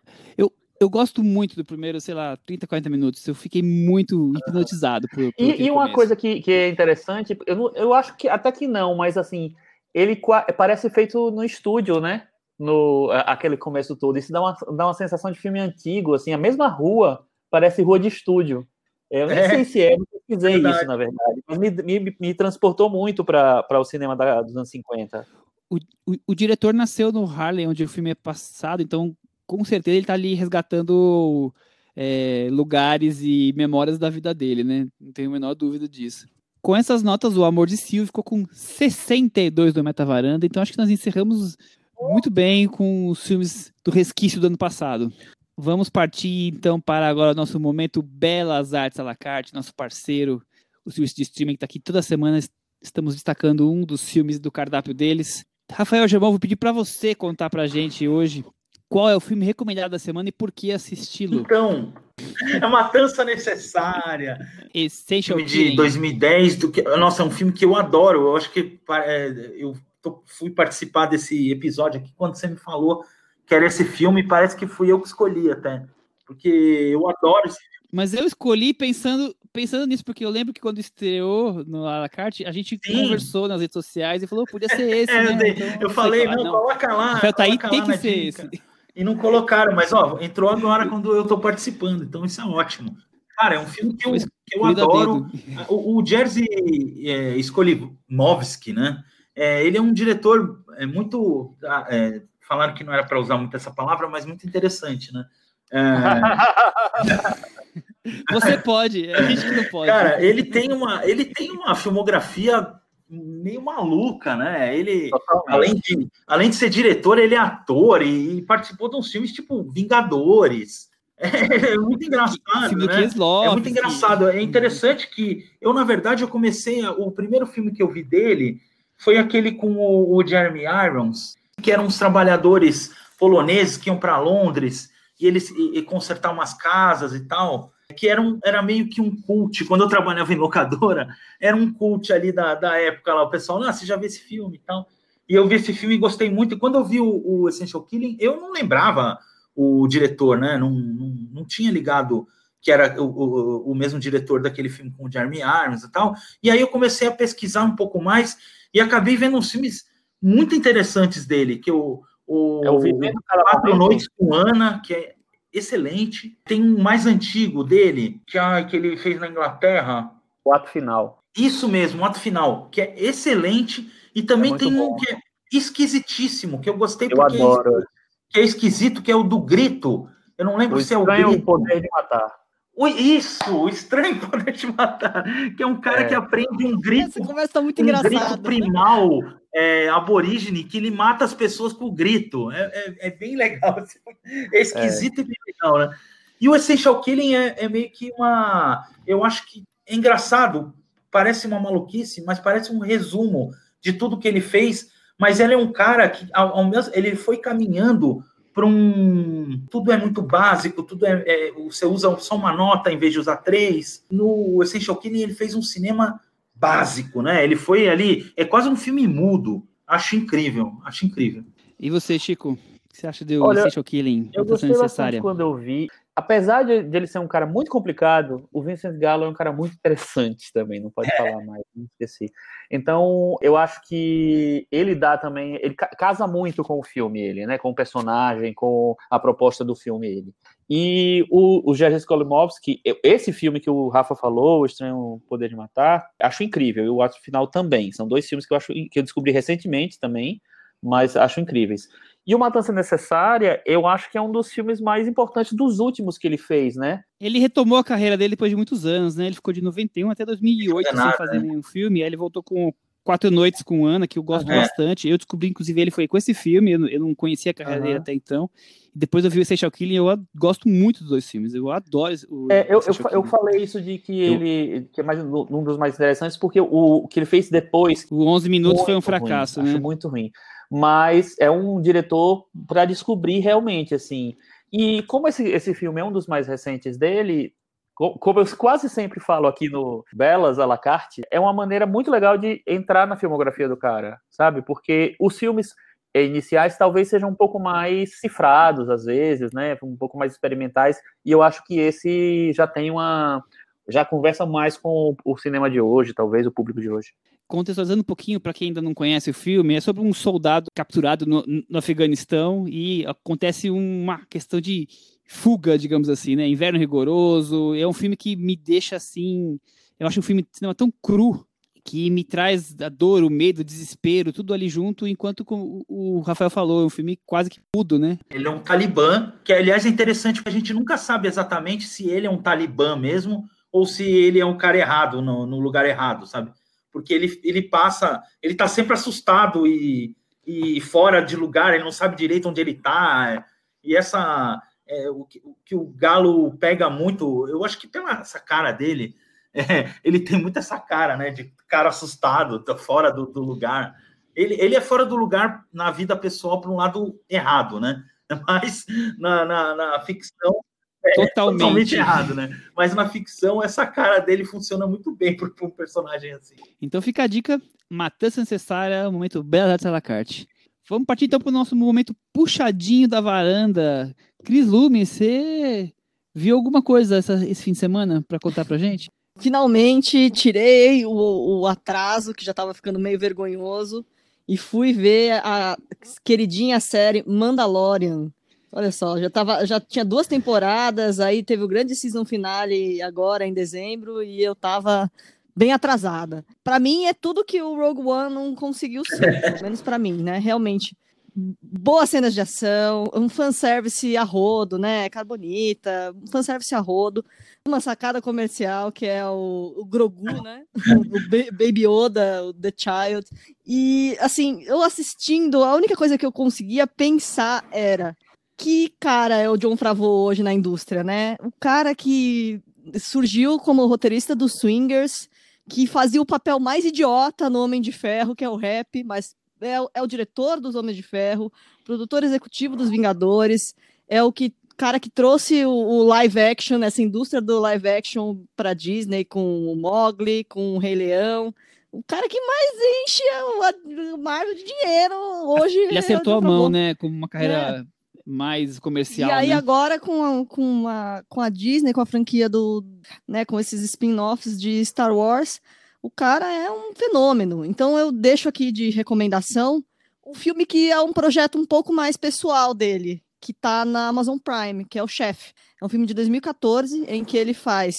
eu, gosto muito do primeiro, sei lá, 30, 40 minutos. Eu fiquei muito hipnotizado por. por e, e uma coisa que, que é interessante, eu, não, eu acho que até que não, mas assim, ele parece feito no estúdio, né? No aquele começo todo. Isso dá uma, dá uma sensação de filme antigo, assim, a mesma rua parece rua de estúdio. Eu nem é. sei se é, eu pesquisei isso, na verdade. Mas me, me, me transportou muito para o cinema da, dos anos 50. O, o, o, diretor nasceu no Harlem, onde o filme é passado, então com certeza ele está ali resgatando é, lugares e memórias da vida dele, né? Não tenho a menor dúvida disso. Com essas notas, o Amor de Silvio ficou com 62 do Metavaranda, então acho que nós encerramos muito bem com os filmes do resquício do ano passado. Vamos partir então para agora o nosso momento Belas Artes à la carte, nosso parceiro, o serviço de streaming que está aqui toda semana. Estamos destacando um dos filmes do cardápio deles. Rafael Germão, vou pedir para você contar para a gente hoje qual é o filme recomendado da semana e por que assisti-lo? Então, é Matança Necessária. Essential filme de 2010. Do que, nossa, é um filme que eu adoro. Eu acho que é, eu tô, fui participar desse episódio aqui quando você me falou que era esse filme. Parece que fui eu que escolhi até. Porque eu adoro esse filme. Mas eu escolhi pensando, pensando nisso, porque eu lembro que quando estreou no à la carte, a gente Sim. conversou nas redes sociais e falou, podia ser esse, É, eu, né? Então, eu falei, ah, não, coloca lá. Rafael tá aí, coloca tem que ser dica. esse. E não colocaram, mas ó, entrou agora quando eu tô participando, então isso é ótimo. Cara, é um filme que eu, que eu adoro. O, o Jerzy é, Skolimovski, né? É, ele é um diretor é, muito. ah, é, falaram que não era para usar muito essa palavra, mas muito interessante, né? É, Você pode, é a gente não pode. cara, ele tem uma, ele tem uma filmografia meio maluca, né? Ele, além de, além de ser diretor, ele é ator e, e participou de uns filmes tipo Vingadores. É, muito engraçado, né? Kieslowski. É muito engraçado. É interessante que eu, na verdade, eu comecei. a- o primeiro filme que eu vi dele foi aquele com o, o Jeremy Irons, que eram uns trabalhadores poloneses que iam para Londres e eles e, e consertar umas casas e tal. Que era, um, era meio que um cult. Quando eu trabalhava em locadora, era um cult ali da, da época lá. O pessoal, ah, você já viu esse filme e tal. E eu vi esse filme e gostei muito. E quando eu vi o, o Essential Killing, eu não lembrava o diretor, né? Não, não, não tinha ligado que era o, o, o mesmo diretor daquele filme com o Jeremy Irons e tal. E aí eu comecei a pesquisar um pouco mais e acabei vendo uns filmes muito interessantes dele, que o, o, É o Vivendo Quatro. Noites com Ana, que é excelente. Tem um mais antigo dele, que, ah, que ele fez na Inglaterra. O ato final. Isso mesmo, o ato final, que é excelente. E também É tem um bom. que é esquisitíssimo, que eu gostei Eu porque é adoro. esqui- que é esquisito, que é o do grito. Eu não lembro O se é o estranho grito. poder de matar. O- Isso, o estranho poder te matar. Que é um cara É. que aprende um grito Essa conversa tá muito um grito engraçada. primal é, aborígene que ele mata as pessoas com grito. É, é- é bem legal. assim. É esquisito e bem legal, né? E o Essential Killing é, é meio que uma. Eu acho que é engraçado, parece uma maluquice, mas parece um resumo de tudo que ele fez. Mas ele é um cara que, ao, ao mesmo, ele foi caminhando para um. Tudo é muito básico, tudo é, é- Você usa só uma nota em vez de usar três. No Essential Killing, ele fez um cinema básico, né? Ele foi ali, é quase um filme mudo. Acho incrível, acho incrível. E você, Chico? O que você acha do Olha, Essential Killing? Eu gostei bastante necessária. quando eu vi. Apesar de, de ele ser um cara muito complicado, o Vincent Gallo é um cara muito interessante também, não pode falar mais, não esqueci. Então, eu acho que ele dá também, ele ca- casa muito com o filme, ele, né, com o personagem, com a proposta do filme, ele. E o, o Jerzy Skolimowski, esse filme que o Rafa falou, O Estranho Poder de Matar, acho incrível, e o ato final também. São dois filmes que eu acho que eu descobri recentemente também, mas acho incríveis. E o Matança Necessária, eu acho que é um dos filmes mais importantes dos últimos que ele fez, né? Ele retomou a carreira dele depois de muitos anos, né? Ele ficou de 91 até 2008 Não é sem nada, fazer nenhum filme. Aí ele voltou com Quatro Noites com Ana, que eu gosto É. bastante. Eu descobri, inclusive, ele foi com esse filme. Eu, eu não conhecia a carreira dele até então. Depois eu vi o Essential Killing e eu gosto muito dos dois filmes. Eu adoro o É, eu, eu, eu falei isso de que Eu- ele que é mais um dos mais interessantes, porque o, o que ele fez depois O 11 Minutos foi um muito ruim, fracasso, acho né? muito ruim. Mas é um diretor para descobrir realmente, assim. E como esse, esse filme é um dos mais recentes dele, como eu quase sempre falo aqui no Belas à la carte, é uma maneira muito legal de entrar na filmografia do cara, sabe? Porque os filmes iniciais talvez sejam um pouco mais cifrados às vezes, né? Um pouco mais experimentais. E eu acho que esse já tem uma já conversa mais com o cinema de hoje, talvez o público de hoje. Contextualizando um pouquinho para quem ainda não conhece o filme, é sobre um soldado capturado no, no Afeganistão e acontece uma questão de fuga, digamos assim, né? Inverno rigoroso. É um filme que me deixa assim. Eu acho um filme de cinema tão cru que me traz a dor, o medo, o desespero, tudo ali junto, enquanto como o Rafael falou, é um filme quase que mudo, né? Ele é um talibã, que aliás é interessante porque a gente nunca sabe exatamente se ele é um talibã mesmo ou se ele é um cara errado no, no lugar errado, sabe? Porque ele, ele passa, ele tá sempre assustado e, e fora de lugar, ele não sabe direito onde ele tá. E essa é, o, que, o que o Galo pega muito, eu acho que pela essa cara dele, é, ele tem muito essa cara, né? De cara assustado, tá fora do, do lugar. Ele, ele é fora do lugar na vida pessoal por um lado errado, né? Mas na, na, na ficção é Totalmente. totalmente errado, né? Mas na ficção essa cara dele funciona muito bem para um personagem assim. Então fica a dica: Matança Necessária, momento Bela Artes à la carte. Vamos partir então para o nosso momento puxadinho da varanda. Cris Lume, você viu alguma coisa essa- esse fim de semana para contar pra gente? finalmente tirei o, o atraso, que já estava ficando meio vergonhoso, e fui ver a queridinha série Mandalorian. Olha só, já, tava, já tinha duas temporadas, aí teve o grande season finale agora em dezembro, e eu tava bem atrasada. Para mim é tudo que o Rogue One não conseguiu ser, pelo menos para mim, né? Realmente boas cenas de ação, um fanservice a rodo, né? Carbonita, um fanservice a rodo, uma sacada comercial que é o, o Grogu, né? o Baby Yoda, o The Child. E, assim, eu assistindo, a única coisa que eu conseguia pensar era que cara é o John Favreau hoje na indústria, né? O cara que surgiu como roteirista dos Swingers, que fazia o papel mais idiota no Homem de Ferro, que é o rap, mas é, é o diretor dos Homens de Ferro, produtor executivo dos Vingadores, é o que cara que trouxe o, o, live action, essa indústria do live action para Disney com o Mogli, com o Rei Leão. O cara que mais enche o, Marvel de dinheiro hoje. Ele acertou é a mão, né? Com uma carreira é. mais comercial. E aí né? agora com a, com, a, com a Disney, com a franquia do, né, com esses spin-offs de Star Wars, o cara é um fenômeno. Então eu deixo aqui de recomendação um filme que é um projeto um pouco mais pessoal dele, que está na Amazon Prime, que é o Chef. É um filme de 2014 em que ele faz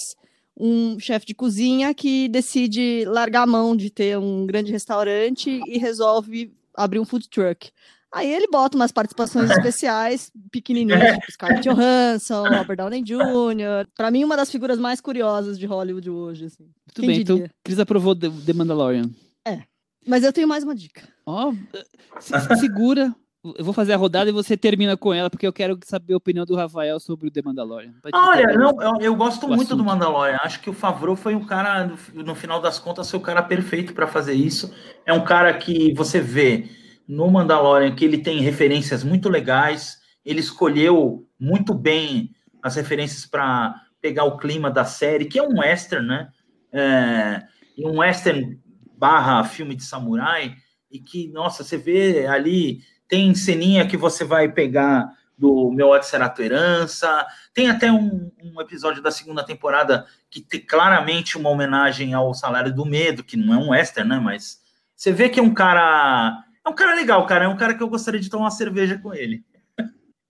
um chefe de cozinha que decide largar a mão de ter um grande restaurante e resolve abrir um food truck. Aí ele bota umas participações especiais, pequenininhas, tipo Scarlett Johansson, Robert Downey Jr. Pra mim, uma das figuras mais curiosas de Hollywood hoje, assim. Muito Quem bem, diria? então Cris aprovou The Mandalorian. É, mas eu tenho mais uma dica. Ó, oh, se, segura. Eu vou fazer a rodada e você termina com ela, porque eu quero saber a opinião do Rafael sobre o The Mandalorian. Olha, não, eu, eu gosto muito assunto. do Mandalorian. Acho que o Favreau foi um cara, no, no final das contas, foi o cara perfeito para fazer isso. É um cara que você vê no Mandalorian que ele tem referências muito legais, ele escolheu muito bem as referências para pegar o clima da série, que é um western, né? É, um western barra filme de samurai, e que, nossa, você vê ali, tem ceninha que você vai pegar do Meu Ódio Será Tua Herança, tem até um, um, episódio da segunda temporada que tem claramente uma homenagem ao Salário do Medo, que não é um western, né? Mas você vê que é um cara é um cara legal, cara. É um cara que eu gostaria de tomar uma cerveja com ele.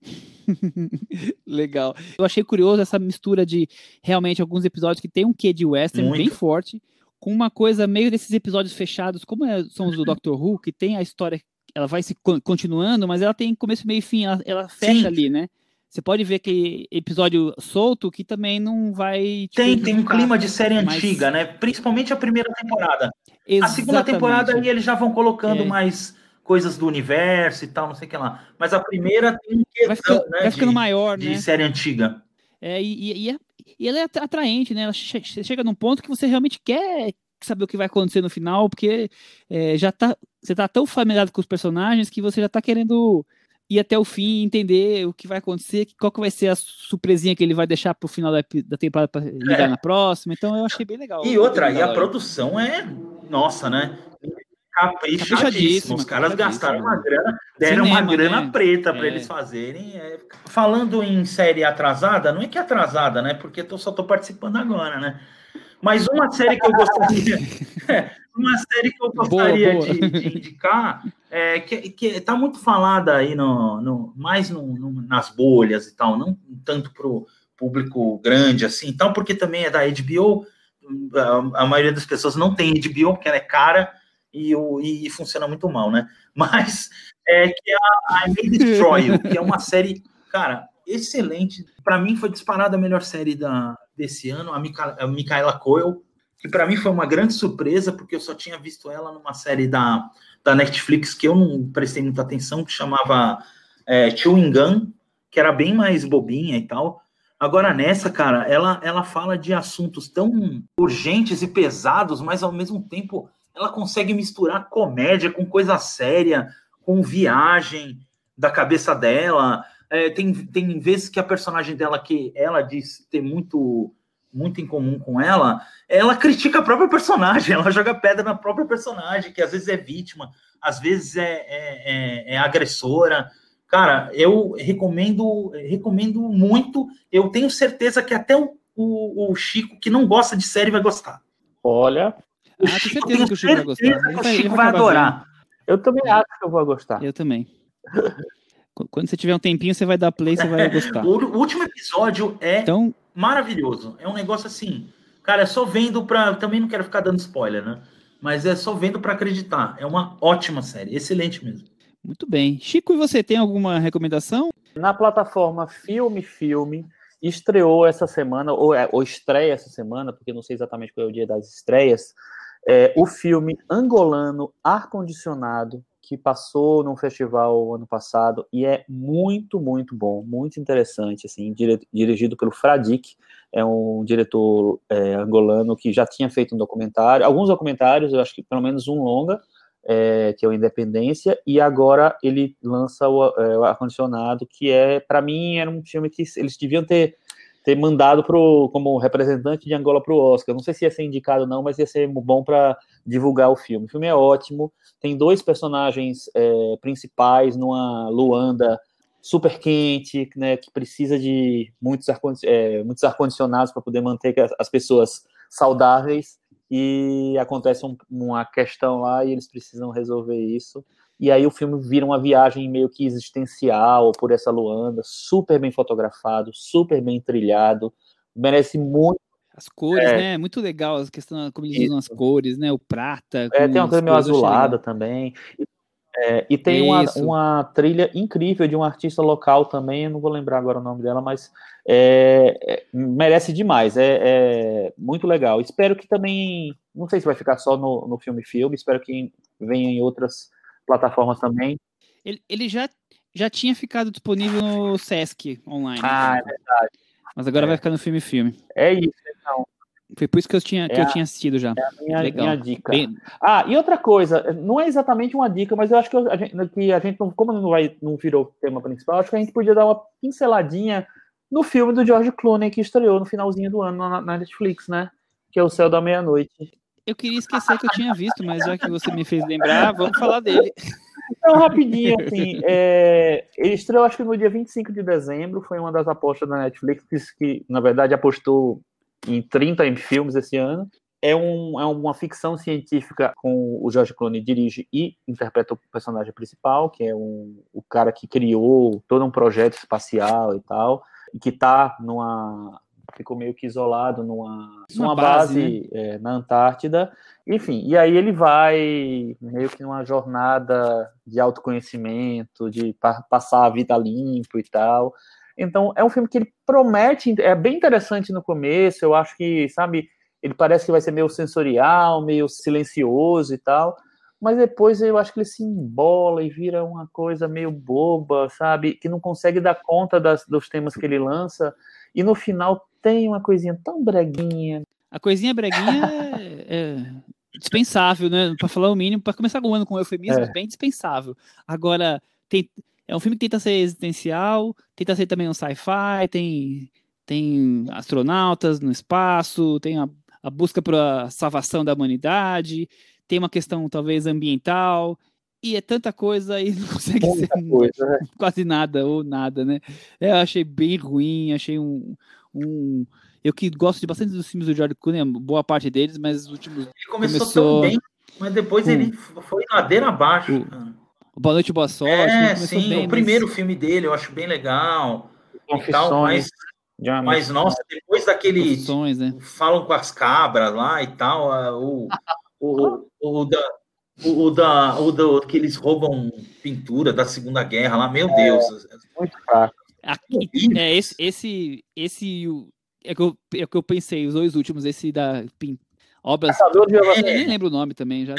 legal. Eu achei curioso essa mistura de realmente alguns episódios que tem um quê de western Muito. bem forte, com uma coisa meio desses episódios fechados, como é, são os do Doctor Who, que tem a história, ela vai se continuando, mas ela tem começo, meio e fim, ela, ela fecha Sim. ali, né? Você pode ver que episódio solto que também não vai. Tipo, tem, tem um clima de série mas... antiga, né? Principalmente a primeira temporada. Exatamente. A segunda temporada aí eles já vão colocando é. mais coisas do universo e tal, não sei o que lá. Mas a primeira tem um questão, vai ficando, né, vai ficando de, maior, de né? série antiga. É, e, e, é, e, ela é atraente, né? Ela chega num ponto que você realmente quer saber o que vai acontecer no final, porque é, já tá, você tá tão familiarizado com os personagens que você já tá querendo ir até o fim, entender o que vai acontecer, qual que vai ser a surpresinha que ele vai deixar pro final da, da temporada para ligar é. na próxima. Então eu achei bem legal. E outra, e a produção é nossa, né? Caprichadíssimo. Os caras gastaram uma grana, deram Cinema, uma grana né? preta para é. eles fazerem. É... Falando em série atrasada, não é que é atrasada, né? Porque eu só tô participando agora, né? Mas uma série que eu gostaria, uma série que eu gostaria boa, boa. De, de, indicar, é, que, que tá muito falada aí no, no mais no, no, nas bolhas e tal, não tanto pro público grande assim, tal, porque também é da HBO. A, a maioria das pessoas não tem HBO porque ela é cara e, o, e, funciona muito mal, né? Mas é que é a I May Destroy You, que é uma série, cara, excelente. Para mim foi disparada a melhor série da, desse ano, a, Mica, a Micaela Coel, que para mim foi uma grande surpresa, porque eu só tinha visto ela numa série da, da Netflix que eu não prestei muita atenção, que chamava é, Chewing Gun, que era bem mais bobinha e tal. Agora nessa, cara, ela, ela fala de assuntos tão urgentes e pesados, mas ao mesmo tempo ela consegue misturar comédia com coisa séria, com viagem da cabeça dela. É, tem, tem vezes que a personagem dela, que ela diz ter muito, muito em comum com ela, ela critica a própria personagem, ela joga pedra na própria personagem, que às vezes é vítima, às vezes é, é, é, é agressora. Cara, eu recomendo, recomendo muito. Eu tenho certeza que até o o, o Chico, que não gosta de série, vai gostar. Olha, Ah, tenho certeza que o Chico vai gostar. Ele vai- ele Chico vai vai adorar. eu também acho que eu vou gostar. Eu também. Qu- Quando você tiver um tempinho, você vai dar play, você vai gostar. O, o último episódio é Então, maravilhoso. É um negócio assim, cara, é só vendo pra. Também não quero ficar dando spoiler, né? Mas é só vendo pra acreditar. É uma ótima série, excelente mesmo. muito bem. Chico, e você tem alguma recomendação? Na plataforma Filme Filme, estreou essa semana, ou, é, ou estreia essa semana, porque não sei exatamente qual é o dia das estreias, é, o filme angolano Ar-Condicionado, que passou num festival ano passado, e é muito, muito bom, muito interessante, assim, dirigido pelo Fradique, é um diretor é, angolano que já tinha feito um documentário, alguns documentários, eu acho que pelo menos um longa, é, que é o Independência, e agora ele lança o, é, o Ar-Condicionado, que é, para mim, era um filme que eles deviam ter, ter mandado pro, como representante de Angola para o Oscar. Não sei se ia ser indicado não, mas ia ser bom para divulgar o filme. O filme é ótimo, tem dois personagens é, principais numa Luanda super quente, né, que precisa de muitos ar-condicionados muitos ar para poder manter as pessoas saudáveis e acontece um, uma questão lá e eles precisam resolver isso. E aí o filme vira uma viagem meio que existencial por essa Luanda, super bem fotografado, super bem trilhado, merece muito. As cores, É. né? Muito legal a questão, como eles usam as cores, né? O prata. É, tem uma coisa meio azulada também. E, é, e tem uma, uma trilha incrível de um artista local também, eu não vou lembrar agora o nome dela, mas é, é, merece demais, é, é muito legal. Espero que também, não sei se vai ficar só no, no filme filme, espero que venha em outras plataformas também. Ele, ele já, já tinha ficado disponível no Sesc online. Ah, é Mas agora É. vai ficar no filme filme. É isso, então, Foi por isso que eu tinha, que É eu tinha assistido já. é a minha, Legal. minha dica. Bem- Ah, e outra coisa, não é exatamente uma dica, mas eu acho que a gente, que a gente não, como não vai, não virou o tema principal, acho que a gente podia dar uma pinceladinha no filme do George Clooney que estreou no finalzinho do ano na, na Netflix, né? Que é o Céu da Meia-Noite. Eu queria esquecer que eu tinha visto, mas já que você me fez lembrar, vamos falar dele. Então, rapidinho, assim, é, ele estreou acho que no dia 25 de dezembro, foi uma das apostas da Netflix, que, na verdade apostou em 30 filmes esse ano. É, um, é uma ficção científica com o George Clooney dirige e interpreta o personagem principal, que é um, o cara que criou todo um projeto espacial e tal, e que tá numa ficou meio que isolado numa, Uma numa base, base, é, na Antártida. Enfim, e aí ele vai meio que numa jornada de autoconhecimento, de pa- passar a vida limpo e tal. Então, é um filme que ele promete, é bem interessante no começo, eu acho que, sabe, ele parece que vai ser meio sensorial, meio silencioso e tal, mas depois eu acho que ele se embola e vira uma coisa meio boba, sabe, que não consegue dar conta das, dos temas que ele lança, e no final tem uma coisinha tão breguinha. A coisinha breguinha é, é dispensável, né? Para falar o mínimo, para começar o ano com eufemismos, É. bem dispensável. Agora, tem, é um filme que tenta ser existencial, tenta ser também um sci-fi, tem, tem astronautas no espaço, tem a, a busca pela salvação da humanidade, tem uma questão talvez ambiental, e é tanta coisa e não consegue ser Muita coisa, né? quase nada ou nada, né? É, Eu achei bem ruim, achei um, um. Eu que gosto de bastante dos filmes do George Clooney, boa parte deles, mas os últimos. Ele começou, Começou- tão bem, mas depois Hum. ele foi ladeira abaixo. Cara. Boa Noite, Boa Sorte. É, sim, bem, o mas- primeiro filme dele eu acho bem legal. E tal, Confissões mas, de uma mas, nossa, depois daquele. Confissões, né? Falam com as cabras lá e tal, o, o, o, o da. O, o da, o do, que eles roubam pintura da Segunda Guerra lá, meu Deus. muito fraco. Aqui, é, esse, esse, esse o- é, que eu, é que eu pensei, os dois últimos, esse da Pin- Obras. Eva nem lembro o nome também. Já,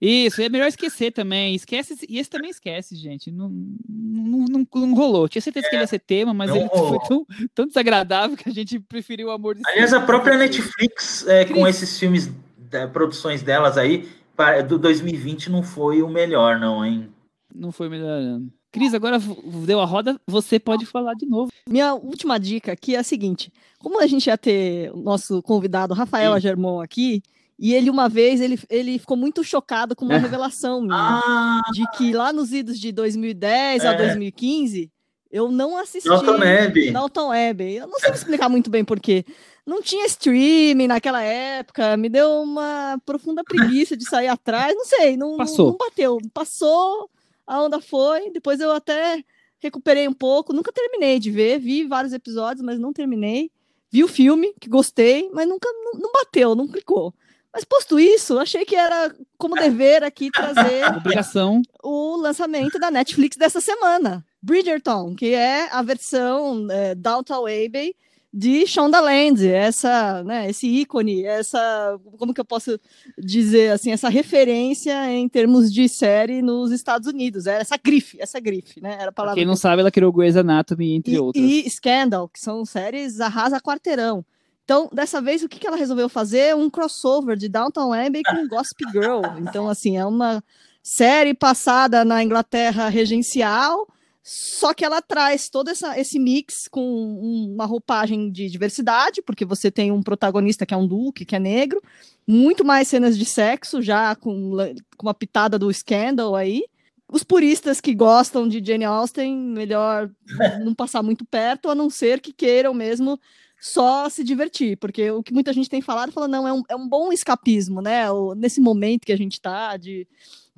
Isso, é melhor esquecer também. Esquece, e esse também esquece, gente. Não, não, não, não rolou. Tinha certeza que ele ia ser tema, mas ele foi rolou. tão, tão desagradável que a gente preferiu o amor de Aliás, Cima. a própria Netflix, é, com esses filmes, da- produções delas aí, pa- do 2020 não foi o melhor, não, hein? Não foi melhorando. Cris, agora deu a roda, você pode falar de novo. Minha última dica aqui é a seguinte: como a gente ia ter o nosso convidado Rafael Sim. Agermon aqui, e ele uma vez ele, ele ficou muito chocado com uma revelação minha. Ah, de que lá nos idos de 2010 a É. 2015 Eu não assisti. Dalton Web. Dalton Web. Eu não sei explicar muito bem por quê. Não tinha streaming naquela época, me deu uma profunda preguiça de sair atrás, não sei, não, Passou. não bateu. Passou, a onda foi, depois eu até recuperei um pouco, nunca terminei de ver, vi vários episódios, mas não terminei. Vi o filme, que gostei, mas nunca não, bateu, não clicou. Mas posto isso, achei que era como dever aqui trazer Obrigação. o lançamento da Netflix dessa semana, Bridgerton, que é a versão é, Downtown Abbey de Shondaland, essa, né, esse ícone, essa, como que eu posso dizer assim, essa referência em termos de série nos Estados Unidos, era essa grife, essa grife, né, era a Pra palavra quem que não sabe, ela criou Grey's Anatomy, entre e, outras. e Scandal, que são séries arrasa quarteirão. Então, dessa vez, o que, que ela resolveu fazer? Um crossover de Downton Abbey com Gossip Girl. Então, assim, é uma série passada na Inglaterra regencial, só que ela traz todo essa, esse mix com um- uma roupagem de diversidade, porque você tem um protagonista que é um duque, que é negro, muito mais cenas de sexo, já com, com uma pitada do Scandal aí. Os puristas que gostam de Jane Austen, melhor não passar muito perto, a não ser que queiram mesmo só se divertir, porque o que muita gente tem falado, falando, não, é um, é um bom escapismo, né? O- nesse momento que a gente tá de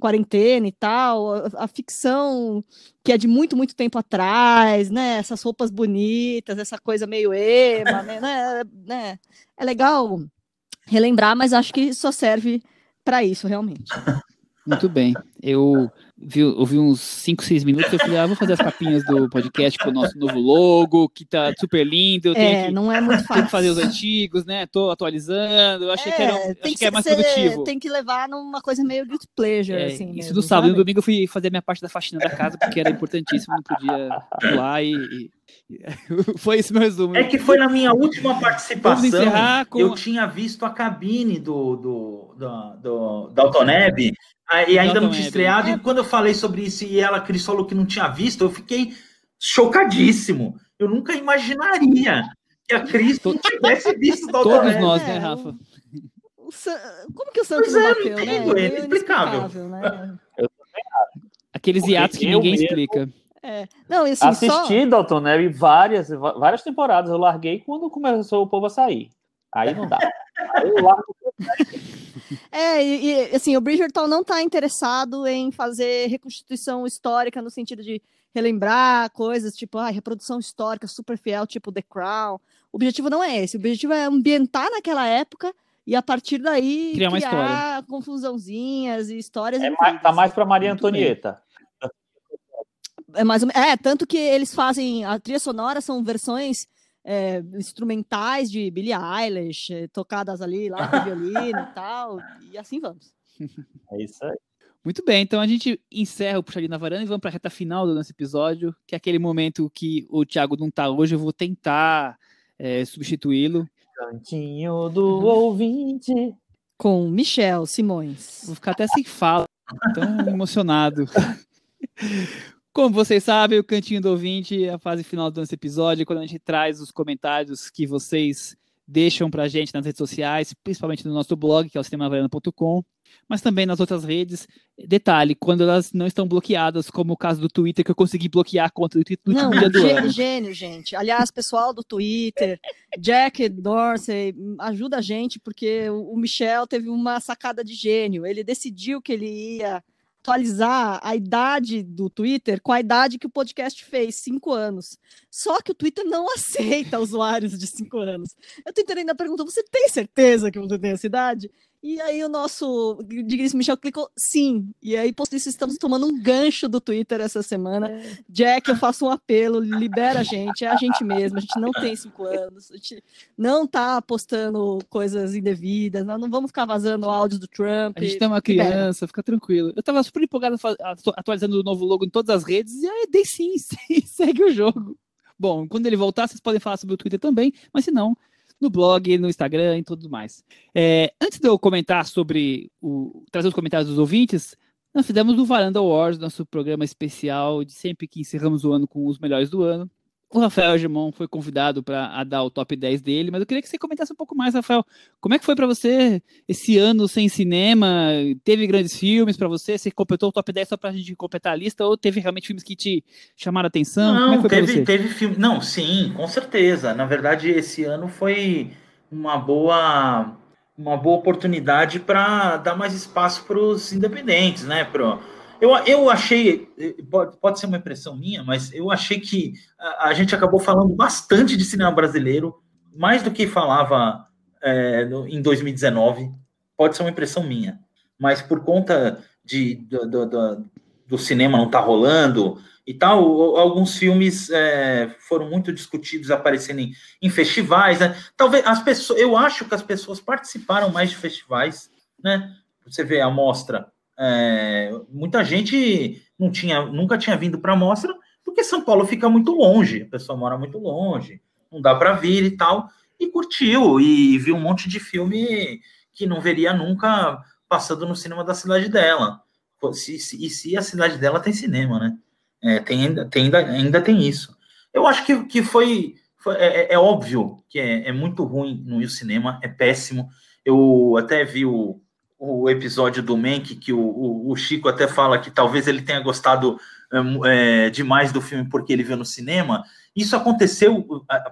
quarentena e tal, a, a ficção que é de muito, muito tempo atrás, né? Essas roupas bonitas, essa coisa meio ema, né? né, né? É legal relembrar, mas acho que só serve para isso, realmente. Muito bem. Eu vi, ouvi uns 5, 6 minutos eu falei, ah, vou fazer as capinhas do podcast com o nosso novo logo, que tá super lindo. Eu tenho, É, que, não é muito tenho fácil. que fazer os antigos, né? Tô atualizando. Eu achei que, era, um- É, tem que é mais ser- produtivo. Tem que levar numa coisa meio guilty pleasure, É, assim. isso mesmo, do sábado. E sabe? no domingo eu fui fazer a minha parte da faxina da casa, porque era importantíssimo, não podia pular e. e- Foi esse meu resumo. É que foi na minha última participação. com. Eu tinha visto a cabine do, do, do, do Dalton Neb, ah, e ainda não tinha estreado. E quando eu falei sobre isso e ela, Cris, falou que não tinha visto, eu fiquei chocadíssimo. Eu nunca imaginaria que a Cris não tivesse visto Dalton Todos Neb. nós, É, né, o- Rafa? O San- Como que o Santos Pois não é, não bateu, né? entendo, é Meio inexplicável. inexplicável, né? Aqueles Porque hiatos que ninguém mesmo- explica. É. Não, assim, só... Assisti Dalton Neb várias, várias temporadas. Eu larguei quando começou o povo a sair. Aí não dá. Aí eu largo. É, e, e, assim, o Bridgerton não está interessado em fazer reconstituição histórica no sentido de relembrar coisas, tipo, ah, reprodução histórica super fiel, tipo The Crown. O objetivo não é esse, o objetivo é ambientar naquela época e a partir daí Criar uma criar confusãozinhas e histórias É mais, tá mais pra Maria Muito bem. Antonieta. É, mais é, tanto que eles fazem. A trilha sonora são versões é, instrumentais de Billie Eilish, eh, tocadas ali lá com violino e tal. E assim vamos. É isso aí. Muito bem, então a gente encerra o Puxadinho na Varanda e vamos para a reta final do nosso episódio, que é aquele momento que o Thiago não tá hoje, eu vou tentar é, substituí-lo. Cantinho do ouvinte. Com Michel Simões. Vou ficar até sem fala, tão emocionado. Como vocês sabem, o Cantinho do Ouvinte é a fase final do nosso episódio, quando a gente traz os comentários que vocês deixam pra gente nas redes sociais, principalmente no nosso blog, que é o cinemavaranda.com, mas também nas outras redes. Detalhe, quando elas não estão bloqueadas, como o caso do Twitter, que eu consegui bloquear a conta do Twitter Não, do gê- ano. gênio, gente. Aliás, pessoal do Twitter, Jack Dorsey, ajuda a gente, porque o Michel teve uma sacada de gênio. Ele decidiu que ele ia atualizar a idade do Twitter com a idade que o podcast fez, cinco anos. Só que o Twitter não aceita usuários de cinco anos. Eu tô entendendo a pergunta: você tem certeza que você tem essa idade? E aí o nosso digníssimo Michel clicou sim. E aí, posto isso, estamos tomando um gancho do Twitter essa semana. Jack, eu faço um apelo, libera a gente, é a gente mesmo, a gente não tem cinco anos, a gente não tá postando coisas indevidas, nós não vamos ficar vazando áudios do Trump. A gente tem uma libera. criança, fica tranquilo. Eu tava super empolgado atualizando o novo logo em todas as redes, e aí dei sim, sim, segue o jogo. Bom, quando ele voltar, vocês podem falar sobre o Twitter também, mas se não, no blog, no Instagram e tudo mais. É, antes de eu comentar sobre o. trazer os comentários dos ouvintes, nós fizemos o Varanda Awards, nosso programa especial de sempre que encerramos o ano com os melhores do ano. O Rafael Gemon foi convidado para dar o top 10 dele, mas eu queria que você comentasse um pouco mais, Rafael. Como é que foi para você esse ano sem cinema? Teve grandes filmes para você? Você completou o top 10 só para a gente completar a lista? Ou teve realmente filmes que te chamaram a atenção? Não, é que foi teve, teve filme. Não, sim, com certeza. Na verdade, esse ano foi uma boa, uma boa oportunidade para dar mais espaço para os independentes, né? Pro, eu, eu achei, pode, pode ser uma impressão minha, mas eu achei que a, a gente acabou falando bastante de cinema brasileiro, mais do que falava é, no, em 2019. Pode ser uma impressão minha, mas por conta de, do, do, do, do cinema não estar tá rolando e tal, alguns filmes é, foram muito discutidos aparecendo em, em festivais, né? Talvez as pessoas, eu acho que as pessoas participaram mais de festivais, né? Você vê a mostra é, muita gente não tinha, nunca tinha vindo para a mostra, porque São Paulo fica muito longe, a pessoa mora muito longe, não dá para vir e tal, e curtiu, e viu um monte de filme que não veria nunca passando no cinema da cidade dela. Se, se, e se a cidade dela tem cinema, né? É, tem, tem, ainda, ainda tem isso. Eu acho que, que foi. foi é, é, óbvio que é, é muito ruim no cinema, é péssimo. Eu até vi o, o episódio do Mank, que o, o, o, Chico até fala que talvez ele tenha gostado é, demais do filme porque ele viu no cinema. Isso aconteceu,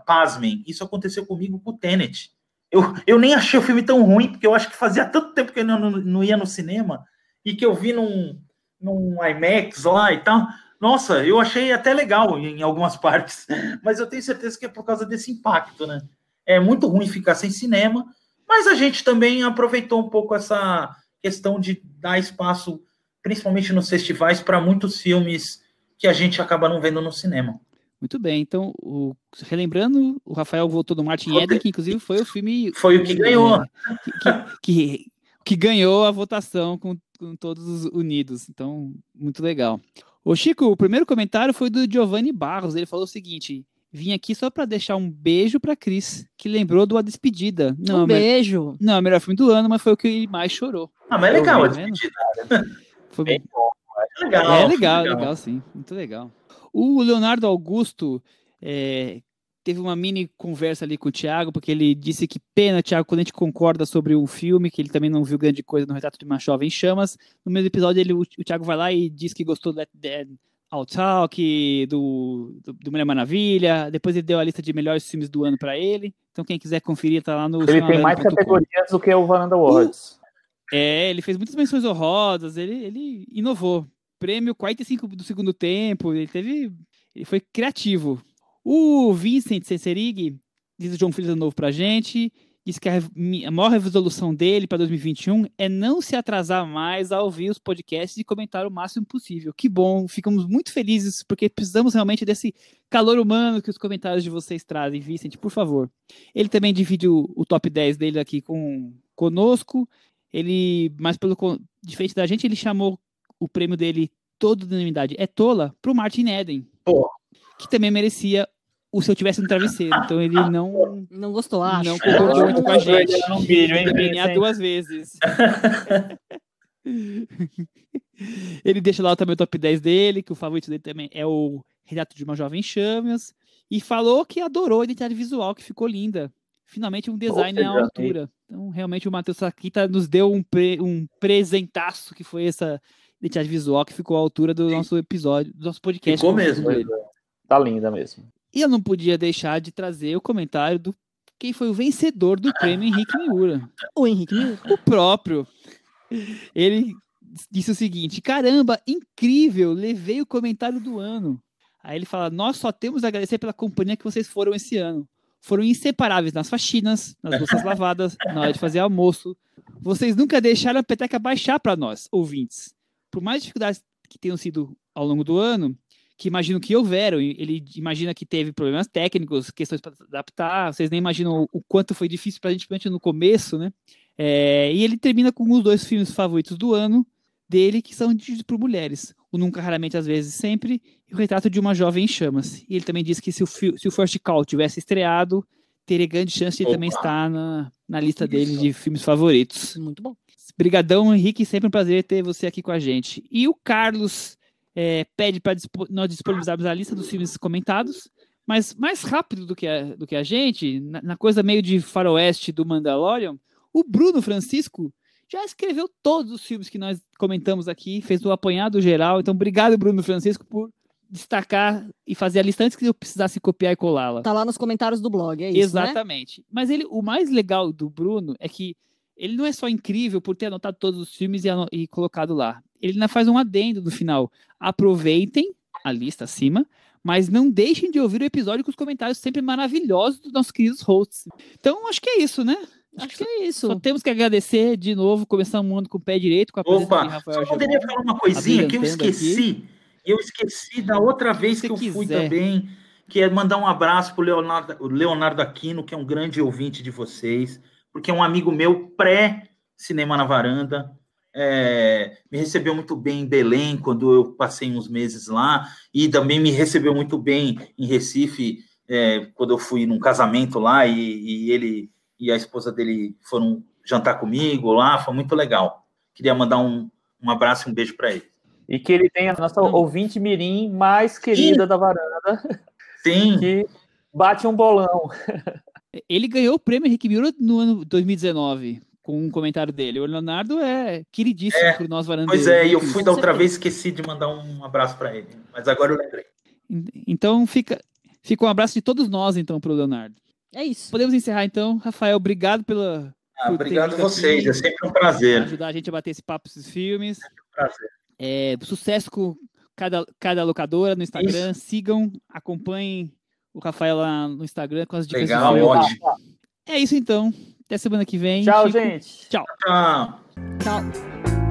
pasmem, isso aconteceu comigo com o Tenet. Eu, eu nem achei o filme tão ruim, porque eu acho que fazia tanto tempo que eu não, não, não ia no cinema, e que eu vi num, num IMAX lá e tal. Nossa, eu achei até legal em algumas partes, mas eu tenho certeza que é por causa desse impacto, né? É muito ruim ficar sem cinema, mas a gente também aproveitou um pouco essa questão de dar espaço, principalmente nos festivais, para muitos filmes que a gente acaba não vendo no cinema. Muito bem, então, o, relembrando, o Rafael voltou do Martin Eden, que inclusive foi o filme. Foi o que ganhou. Que, que, que, ganhou a votação com, com, todos unidos. Então, muito legal. O Chico, o primeiro comentário foi do Giovanni Barros. Ele falou o seguinte: Vim aqui só para deixar um beijo para Cris, que lembrou do A Despedida. Não, um beijo. Não, é o melhor filme do ano, mas foi o que mais chorou. Ah, mas é legal A Despedida. Foi bem bom. É legal, é legal, legal, legal, sim. Muito legal. O Leonardo Augusto é, teve uma mini conversa ali com o Thiago, porque ele disse que pena, Thiago, quando a gente concorda sobre um filme, que ele também não viu grande coisa no Retrato de uma Jovem Chamas, no mesmo episódio ele, o, o Thiago vai lá e diz que gostou do Let Dead All Talk, do, do, do, Mulher Maravilha. Depois ele deu a lista de melhores filmes do ano para ele. Então quem quiser conferir tá lá no. Ele tem mais categorias do que o Vananda Awards. É, ele fez muitas menções honrosas, ele, ele inovou. Prêmio 45 do segundo tempo, ele teve. Ele foi criativo. O Vincent Senserig diz o João Filho novo pra gente disse que a, a maior resolução dele para 2021 é não se atrasar mais a ouvir os podcasts e comentar o máximo possível. Que bom, ficamos muito felizes porque precisamos realmente desse calor humano que os comentários de vocês trazem, Vicente, por favor. Ele também divide o, o top 10 dele aqui com conosco. Ele, mas pelo diferente da gente, ele chamou o prêmio dele todo de unanimidade é tola para o Martin Eden. Pô. Que também merecia o se eu tivesse no travesseiro. Então ele não. Não gostou, acho. Não concordou muito com a gente. Ganhar duas vezes. ele deixa lá também o top 10 dele, que o favorito dele também é o Retrato de uma Jovem Chamas. E falou que adorou a identidade visual, que ficou linda. Finalmente um design à altura. Então, realmente, o Matheus Saquita nos deu um, pre, um presentaço, que foi essa identidade visual que ficou à altura do nosso episódio, do nosso podcast. Ficou mesmo. Tá linda mesmo. E eu não podia deixar de trazer o comentário do quem foi o vencedor do prêmio Henrique Miura. O Henrique Miura. O próprio. Ele disse o seguinte: caramba, incrível, levei o comentário do ano. Aí ele fala: Nós só temos a agradecer pela companhia que vocês foram esse ano. Foram inseparáveis nas faxinas, nas louças lavadas, na hora de fazer almoço. Vocês nunca deixaram a peteca baixar para nós, ouvintes. Por mais dificuldades que tenham sido ao longo do ano, que imagino que houveram. Ele imagina que teve problemas técnicos, questões para adaptar. Vocês nem imaginam o quanto foi difícil para a gente no começo, né? É, e ele termina com os dois filmes favoritos do ano dele, que são dirigidos por mulheres. O Nunca, Raramente, Às vezes, Sempre, e o Retrato de uma Jovem em Chamas. E ele também diz que se o, se o First Call tivesse estreado, teria grande chance de Opa. também estar na, na lista dele de filmes favoritos. Muito bom. Brigadão, Henrique, sempre um prazer ter você aqui com a gente. E o Carlos é, pede para nós disponibilizarmos a lista dos filmes comentados, Mas mais rápido do que a, do que a gente, na, na coisa meio de faroeste do Mandalorian, o Bruno Francisco já escreveu todos os filmes que nós comentamos aqui, fez o apanhado geral. Então, obrigado, Bruno Francisco, por destacar e fazer a lista antes que eu precisasse copiar e colá-la. Tá lá nos comentários do blog, é isso, né? Exatamente. Mas ele, o mais legal do Bruno é que ele não é só incrível por ter anotado todos os filmes e, e colocado lá. Ele ainda faz um adendo no final. Aproveitem a lista acima, mas não deixem de ouvir o episódio com os comentários sempre maravilhosos dos nossos queridos hosts. Então, acho que é isso, né? Acho que é isso. Só temos que agradecer de novo, começando o ano com o pé direito, com a presença de Opa, Rafael só poderia falar uma coisinha que eu esqueci. Eu esqueci da outra vez Se que eu fui quiser. também, que é mandar um abraço para o Leonardo, o Leonardo Aquino, que é um grande ouvinte de vocês, porque é um amigo meu pré-Cinema na Varanda. É, me recebeu muito bem em Belém quando eu passei uns meses lá, e também me recebeu muito bem em Recife é, quando eu fui num casamento lá e, e ele e a esposa dele foram jantar comigo lá, foi muito legal. Queria mandar um, um abraço e um beijo para ele. E que ele tem a nossa ouvinte mirim mais querida da varanda, Sim, que bate um bolão. Ele ganhou o prêmio Henrique Miura no ano 2019, com um comentário dele. O Leonardo é queridíssimo É, por nós varandeiros. Pois é, né, e eu Cris? fui da outra vez, esqueci de mandar um abraço para ele. Mas agora eu lembrei. Então fica, fica um abraço de todos nós, então, para o Leonardo. É isso. Podemos encerrar, então. Rafael, obrigado pela Ah, obrigado vindo vocês, aqui. é sempre um prazer. ajudar a gente a bater esse papo esses filmes. prazer. É, sucesso com cada, cada locadora no Instagram. Sigam, acompanhem o Rafael lá no Instagram com as dicas Legal, ótimo. É isso então. Até semana que vem. Tchau, Chico. gente. Tchau. Tchau.